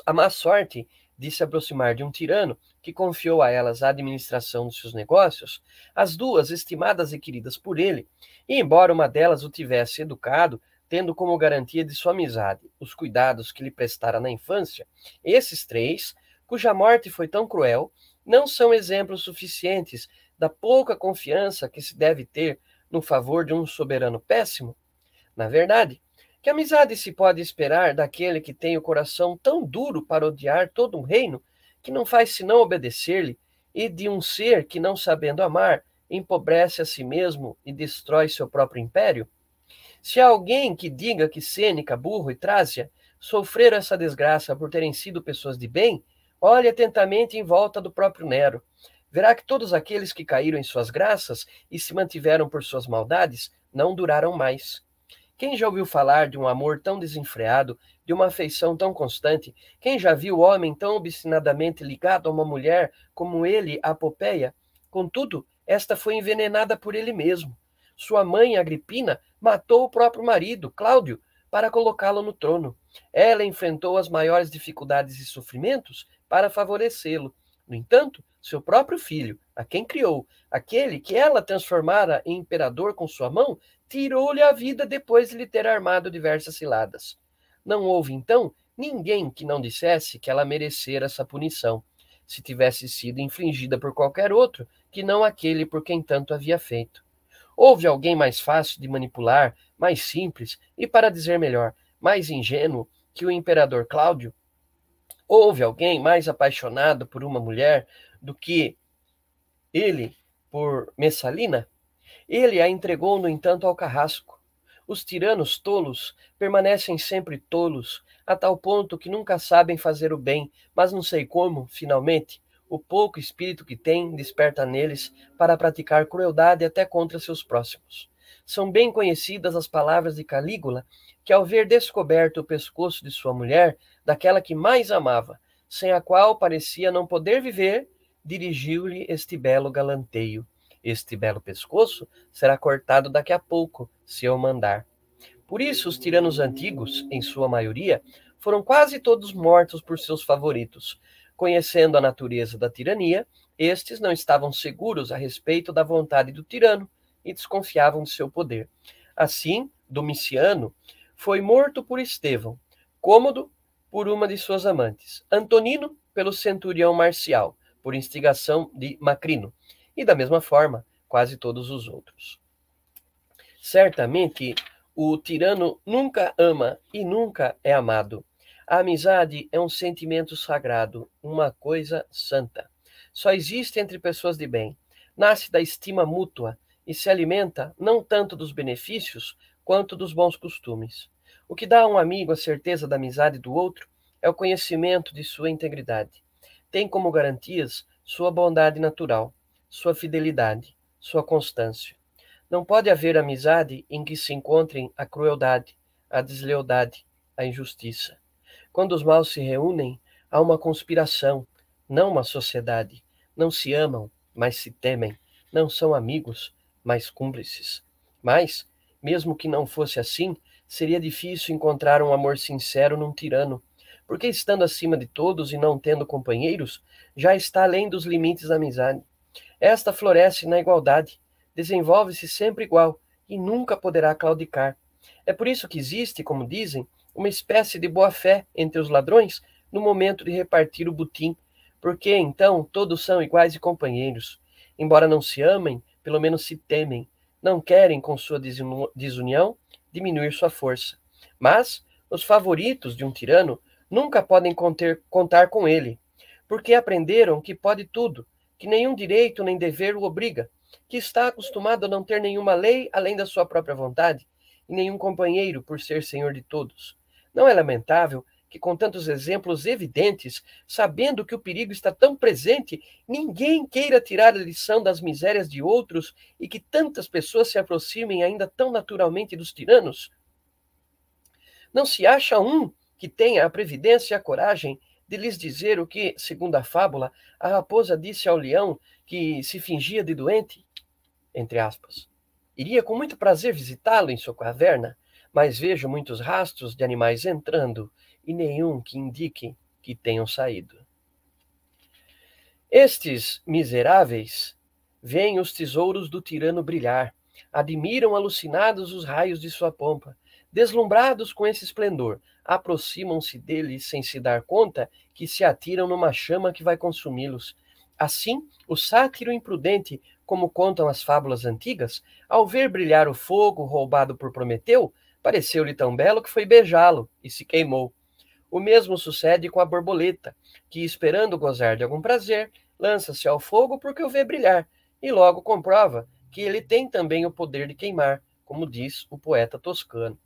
a, má sorte de se aproximar de um tirano que confiou a elas a administração dos seus negócios, as duas estimadas e queridas por ele, e embora uma delas o tivesse educado, tendo como garantia de sua amizade os cuidados que lhe prestara na infância, esses três, cuja morte foi tão cruel, não são exemplos suficientes da pouca confiança que se deve ter no favor de um soberano péssimo? Na verdade, que amizade se pode esperar daquele que tem o coração tão duro para odiar todo um reino, que não faz senão obedecer-lhe, e de um ser que, não sabendo amar, empobrece a si mesmo e destrói seu próprio império? Se há alguém que diga que Sêneca, Burro e Trácia sofreram essa desgraça por terem sido pessoas de bem, olhe atentamente em volta do próprio Nero. Verá que todos aqueles que caíram em suas graças e se mantiveram por suas maldades não duraram mais. Quem já ouviu falar de um amor tão desenfreado, de uma afeição tão constante? Quem já viu o homem tão obstinadamente ligado a uma mulher como ele, a Popeia? Contudo, esta foi envenenada por ele mesmo. Sua mãe, Agripina, matou o próprio marido, Cláudio, para colocá-lo no trono. Ela enfrentou as maiores dificuldades e sofrimentos para favorecê-lo. No entanto, seu próprio filho, a quem criou, aquele que ela transformara em imperador com sua mão, tirou-lhe a vida depois de lhe ter armado diversas ciladas. Não houve, então, ninguém que não dissesse que ela merecera essa punição, se tivesse sido infligida por qualquer outro que não aquele por quem tanto havia feito. Houve alguém mais fácil de manipular, mais simples e, para dizer melhor, mais ingênuo que o imperador Cláudio? Houve alguém mais apaixonado por uma mulher do que ele por Messalina? Ele a entregou, no entanto, ao carrasco. Os tiranos tolos permanecem sempre tolos, a tal ponto que nunca sabem fazer o bem, mas não sei como, finalmente, o pouco espírito que têm desperta neles para praticar crueldade até contra seus próximos. São bem conhecidas as palavras de Calígula, que ao ver descoberto o pescoço de sua mulher, daquela que mais amava, sem a qual parecia não poder viver, dirigiu-lhe este belo galanteio. Este belo pescoço será cortado daqui a pouco, se eu mandar. Por isso, os tiranos antigos, em sua maioria, foram quase todos mortos por seus favoritos, Conhecendo a natureza da tirania, estes não estavam seguros a respeito da vontade do tirano e desconfiavam de seu poder. Assim, Domiciano foi morto por Estevão, Cômodo por uma de suas amantes, Antonino pelo centurião Marcial, por instigação de Macrino, e da mesma forma, quase todos os outros. Certamente, o tirano nunca ama e nunca é amado. A amizade é um sentimento sagrado, uma coisa santa. Só existe entre pessoas de bem. Nasce da estima mútua e se alimenta não tanto dos benefícios quanto dos bons costumes. O que dá a um amigo a certeza da amizade do outro é o conhecimento de sua integridade. Tem como garantias sua bondade natural, sua fidelidade, sua constância. Não pode haver amizade em que se encontrem a crueldade, a deslealdade, a injustiça. Quando os maus se reúnem, há uma conspiração, não uma sociedade. Não se amam, mas se temem. Não são amigos, mas cúmplices. Mas, mesmo que não fosse assim, seria difícil encontrar um amor sincero num tirano, porque estando acima de todos e não tendo companheiros, já está além dos limites da amizade. Esta floresce na igualdade, desenvolve-se sempre igual e nunca poderá claudicar. É por isso que existe, como dizem, uma espécie de boa-fé entre os ladrões no momento de repartir o butim, porque então todos são iguais e companheiros. Embora não se amem, pelo menos se temem. Não querem, com sua desunião, diminuir sua força. Mas os favoritos de um tirano nunca podem conter, contar com ele, porque aprenderam que pode tudo, que nenhum direito nem dever o obriga, que está acostumado a não ter nenhuma lei além da sua própria vontade, e nenhum companheiro por ser senhor de todos. Não é lamentável que, com tantos exemplos evidentes, sabendo que o perigo está tão presente, ninguém queira tirar a lição das misérias de outros e que tantas pessoas se aproximem ainda tão naturalmente dos tiranos? Não se acha um que tenha a previdência e a coragem de lhes dizer o que, segundo a fábula, a raposa disse ao leão que se fingia de doente? Entre aspas. Iria com muito prazer visitá-lo em sua caverna, mas vejo muitos rastros de animais entrando e nenhum que indique que tenham saído. Estes miseráveis veem os tesouros do tirano brilhar, admiram alucinados os raios de sua pompa, deslumbrados com esse esplendor, aproximam-se dele sem se dar conta que se atiram numa chama que vai consumi-los. Assim, o sátiro imprudente, como contam as fábulas antigas, ao ver brilhar o fogo roubado por Prometeu, Pareceu-lhe tão belo que foi beijá-lo e se queimou. O mesmo sucede com a borboleta, que, esperando gozar de algum prazer, lança-se ao fogo porque o vê brilhar, e logo comprova que ele tem também o poder de queimar, como diz o poeta toscano.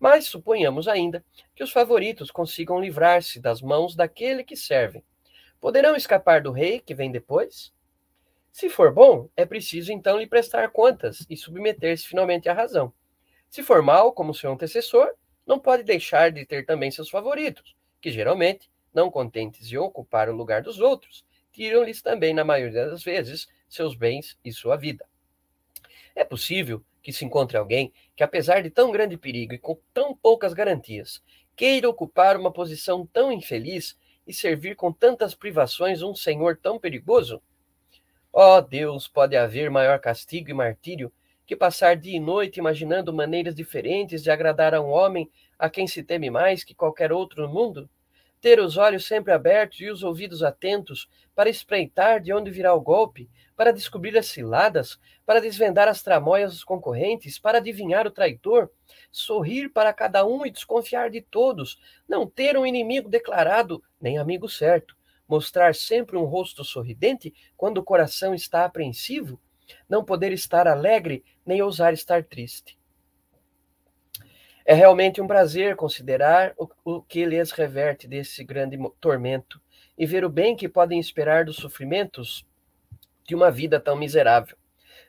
Mas suponhamos ainda que os favoritos consigam livrar-se das mãos daquele que servem. Poderão escapar do rei que vem depois? Se for bom, é preciso então lhe prestar contas e submeter-se finalmente à razão. Se for mal, como seu antecessor, não pode deixar de ter também seus favoritos, que geralmente, não contentes de ocupar o lugar dos outros, tiram-lhes também, na maioria das vezes, seus bens e sua vida. É possível que se encontre alguém que, apesar de tão grande perigo e com tão poucas garantias, queira ocupar uma posição tão infeliz e servir com tantas privações um senhor tão perigoso? Ó oh, Deus, pode haver maior castigo e martírio que passar dia e noite imaginando maneiras diferentes de agradar a um homem a quem se teme mais que qualquer outro no mundo? Ter os olhos sempre abertos e os ouvidos atentos para espreitar de onde virá o golpe, para descobrir as ciladas, para desvendar as tramóias dos concorrentes, para adivinhar o traidor, sorrir para cada um e desconfiar de todos, não ter um inimigo declarado, nem amigo certo, mostrar sempre um rosto sorridente quando o coração está apreensivo, não poder estar alegre nem ousar estar triste. É realmente um prazer considerar o, o que lhes reverte desse grande tormento e ver o bem que podem esperar dos sofrimentos de uma vida tão miserável.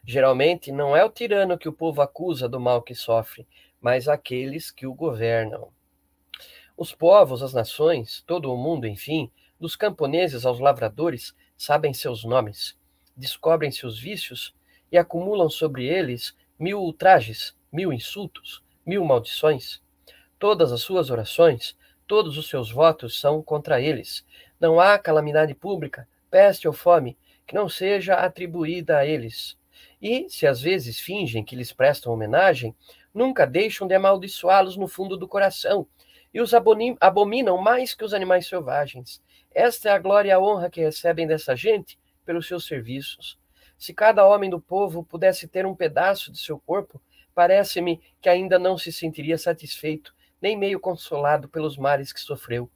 Geralmente, não é o tirano que o povo acusa do mal que sofre, mas aqueles que o governam. Os povos, as nações, todo o mundo, enfim, dos camponeses aos lavradores, sabem seus nomes, descobrem seus vícios e acumulam sobre eles mil ultrajes, mil insultos, mil maldições. Todas as suas orações, todos os seus votos são contra eles. Não há calamidade pública, peste ou fome, que não seja atribuída a eles. E, se às vezes fingem que lhes prestam homenagem, nunca deixam de amaldiçoá-los no fundo do coração, e os abominam mais que os animais selvagens. Esta é a glória e a honra que recebem dessa gente pelos seus serviços. Se cada homem do povo pudesse ter um pedaço de seu corpo, parece-me que ainda não se sentiria satisfeito, nem meio consolado pelos males que sofreu.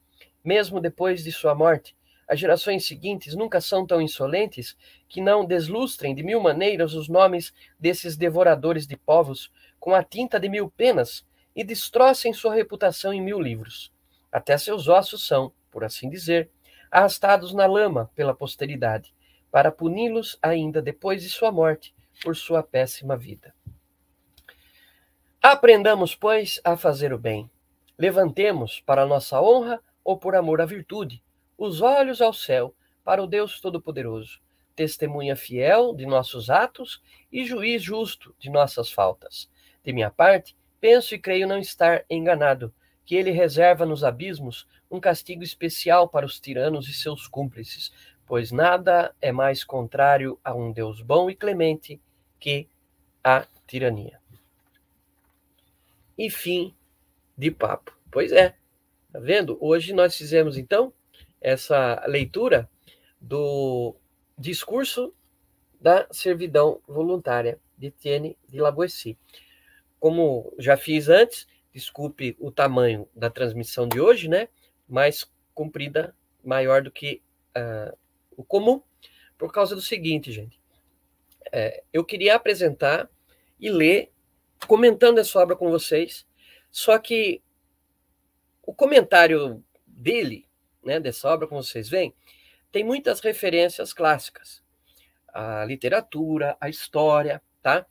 Mesmo depois de sua morte, as gerações seguintes nunca são tão insolentes que não deslustrem de mil maneiras os nomes desses devoradores de povos com a tinta de mil penas e destrocem sua reputação em mil livros. Até seus ossos são, por assim dizer, arrastados na lama pela posteridade para puni-los ainda depois de sua morte por sua péssima vida. Aprendamos, pois, a fazer o bem. Levantemos, para nossa honra ou por amor à virtude, os olhos ao céu para o Deus Todo-Poderoso, testemunha fiel de nossos atos e juiz justo de nossas faltas. De minha parte, penso e creio não estar enganado, que ele reserva nos abismos um castigo especial para os tiranos e seus cúmplices, pois nada é mais contrário a um Deus bom e clemente que a tirania. E fim de papo. Pois é, tá vendo? Hoje nós fizemos então essa leitura do discurso da servidão voluntária de Etienne de Laboissy. Como já fiz antes, desculpe o tamanho da transmissão de hoje, né? Mais comprida, maior do que uh, o comum, por causa do seguinte, gente. É, eu queria apresentar e ler, comentando essa obra com vocês, só que o comentário dele, né, dessa obra, como vocês veem, tem muitas referências clássicas. A literatura, a história, tá?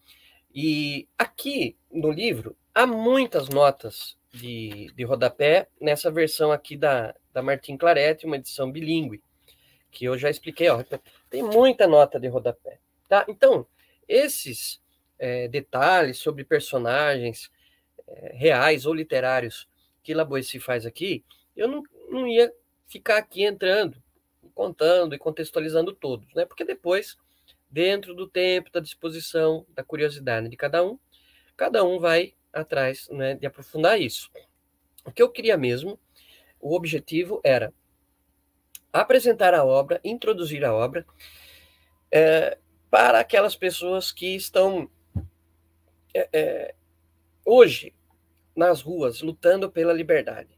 E aqui no livro há muitas notas de, de rodapé nessa versão aqui da, da Martin Claret, uma edição bilíngue que eu já expliquei, ó, tem muita nota de rodapé, tá? Então, esses é, detalhes sobre personagens é, reais ou literários que Laboissy faz aqui, eu não, não ia ficar aqui entrando, contando e contextualizando todos, né? Porque depois, dentro do tempo, da disposição, da curiosidade de cada um, cada um vai atrás né, de aprofundar isso. O que eu queria mesmo, o objetivo era apresentar a obra, introduzir a obra é, para aquelas pessoas que estão é, é, hoje nas ruas lutando pela liberdade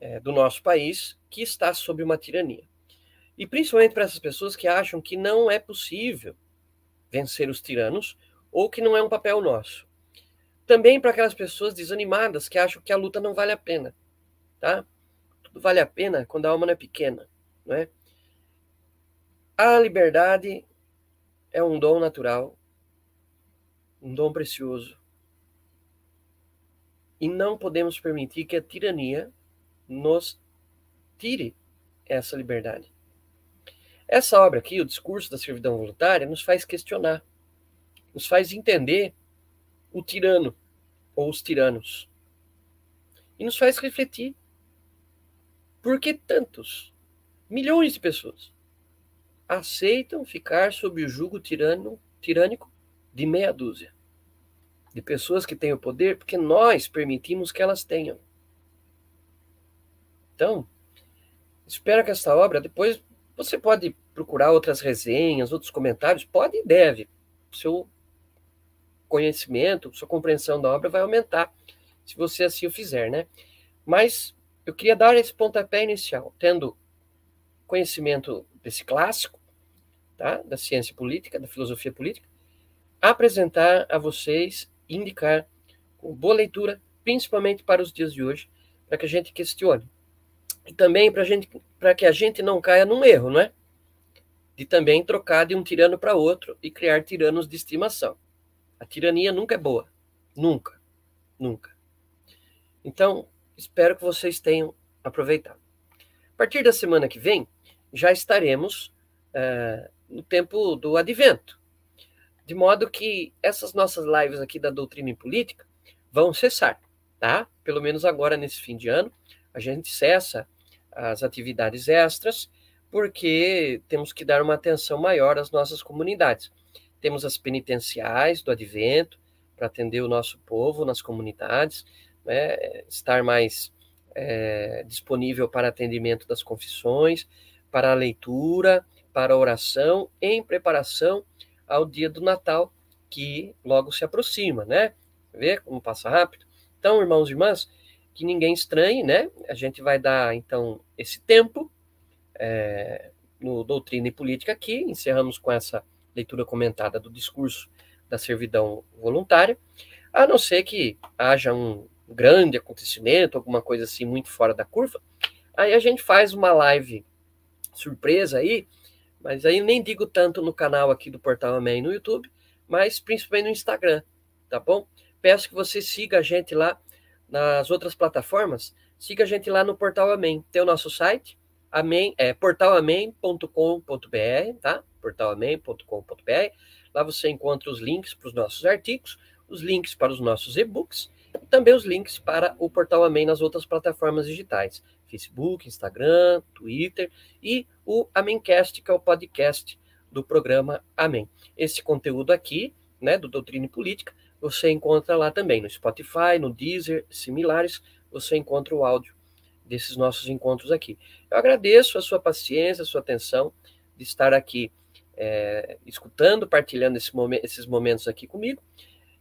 é, do nosso país, que está sob uma tirania. E principalmente para essas pessoas que acham que não é possível vencer os tiranos ou que não é um papel nosso. Também para aquelas pessoas desanimadas que acham que a luta não vale a pena, tá? Tudo vale a pena quando a alma não é pequena. Né? A liberdade é um dom natural, um dom precioso. E não podemos permitir que a tirania nos tire essa liberdade. Essa obra aqui, o discurso da servidão voluntária, nos faz questionar, nos faz entender o tirano ou os tiranos. E nos faz refletir. Por que tantos milhões de pessoas aceitam ficar sob o jugo tirano, tirânico de meia dúzia de pessoas que têm o poder porque nós permitimos que elas tenham. Então, espero que esta obra, depois você pode procurar outras resenhas, outros comentários, pode e deve. Seu conhecimento, sua compreensão da obra vai aumentar, se você assim o fizer, né? Mas eu queria dar esse pontapé inicial, tendo conhecimento desse clássico, tá? da ciência política, da filosofia política, apresentar a vocês, indicar com boa leitura, principalmente para os dias de hoje, para que a gente questione. E também para gente, para que a gente não caia num erro, não é? De também trocar de um tirano para outro e criar tiranos de estimação. A tirania nunca é boa. Nunca. Nunca. Então, espero que vocês tenham aproveitado. A partir da semana que vem, já estaremos uh, no tempo do advento. De modo que essas nossas lives aqui da doutrina e política vão cessar, tá? Pelo menos agora, nesse fim de ano, a gente cessa as atividades extras, porque temos que dar uma atenção maior às nossas comunidades. Temos as penitenciais do advento, para atender o nosso povo nas comunidades, né? estar mais é, disponível para atendimento das confissões, para a leitura, para a oração, em preparação ao dia do Natal, que logo se aproxima, né? Vê como passa rápido? Então, irmãos e irmãs, que ninguém estranhe, né? A gente vai dar, então, esse tempo é, no Doutrina e Política aqui, encerramos com essa leitura comentada do discurso da servidão voluntária, a não ser que haja um grande acontecimento, alguma coisa assim muito fora da curva, aí a gente faz uma live surpresa aí, mas aí nem digo tanto no canal aqui do Portal Amém no YouTube, mas principalmente no Instagram, tá bom? Peço que você siga a gente lá nas outras plataformas, siga a gente lá no Portal Amém. Tem o nosso site, amém, é portalamém.com.br, tá? portalamém.com.br. Lá você encontra os links para os nossos artigos, os links para os nossos e-books e também os links para o Portal Amém nas outras plataformas digitais. Facebook, Instagram, Twitter e o Amencast, que é o podcast do programa Amém. Esse conteúdo aqui, né, do Doutrina e Política, você encontra lá também no Spotify, no Deezer, similares, você encontra o áudio desses nossos encontros aqui. Eu agradeço a sua paciência, a sua atenção de estar aqui é, escutando, partilhando esse esses momentos aqui comigo.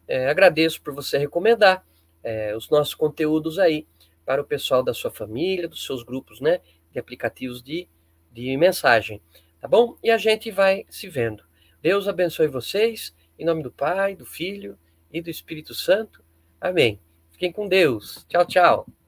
É, agradeço por você recomendar é, os nossos conteúdos aí para o pessoal da sua família, dos seus grupos, né, de aplicativos de, de mensagem, tá bom? E a gente vai se vendo. Deus abençoe vocês, em nome do Pai, do Filho e do Espírito Santo. Amém. Fiquem com Deus. Tchau, tchau.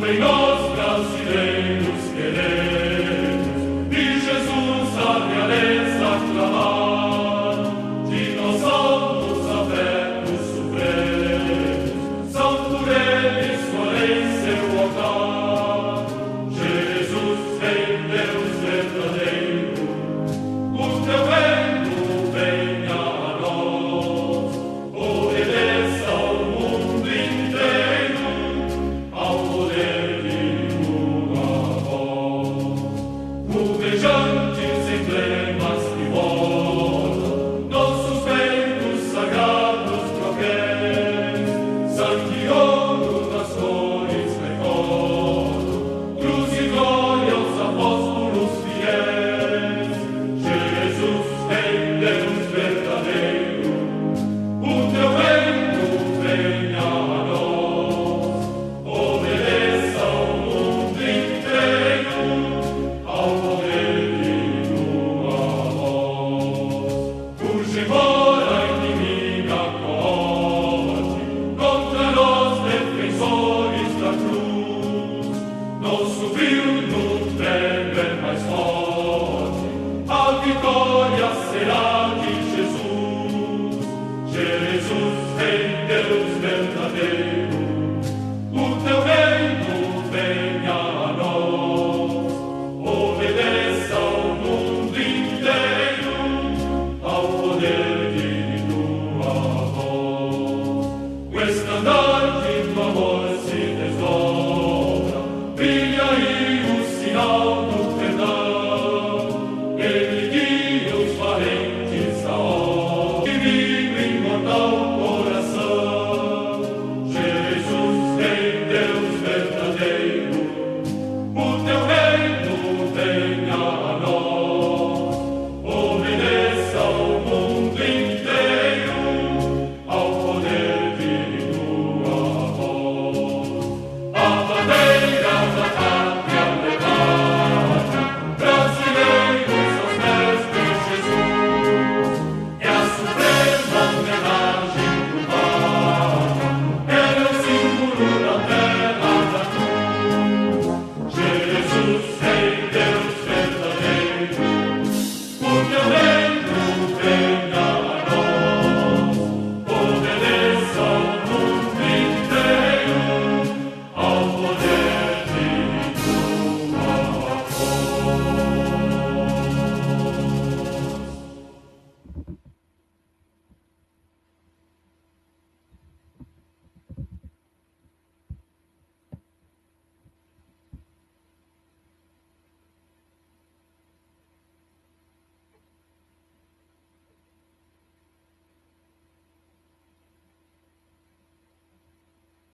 Vision to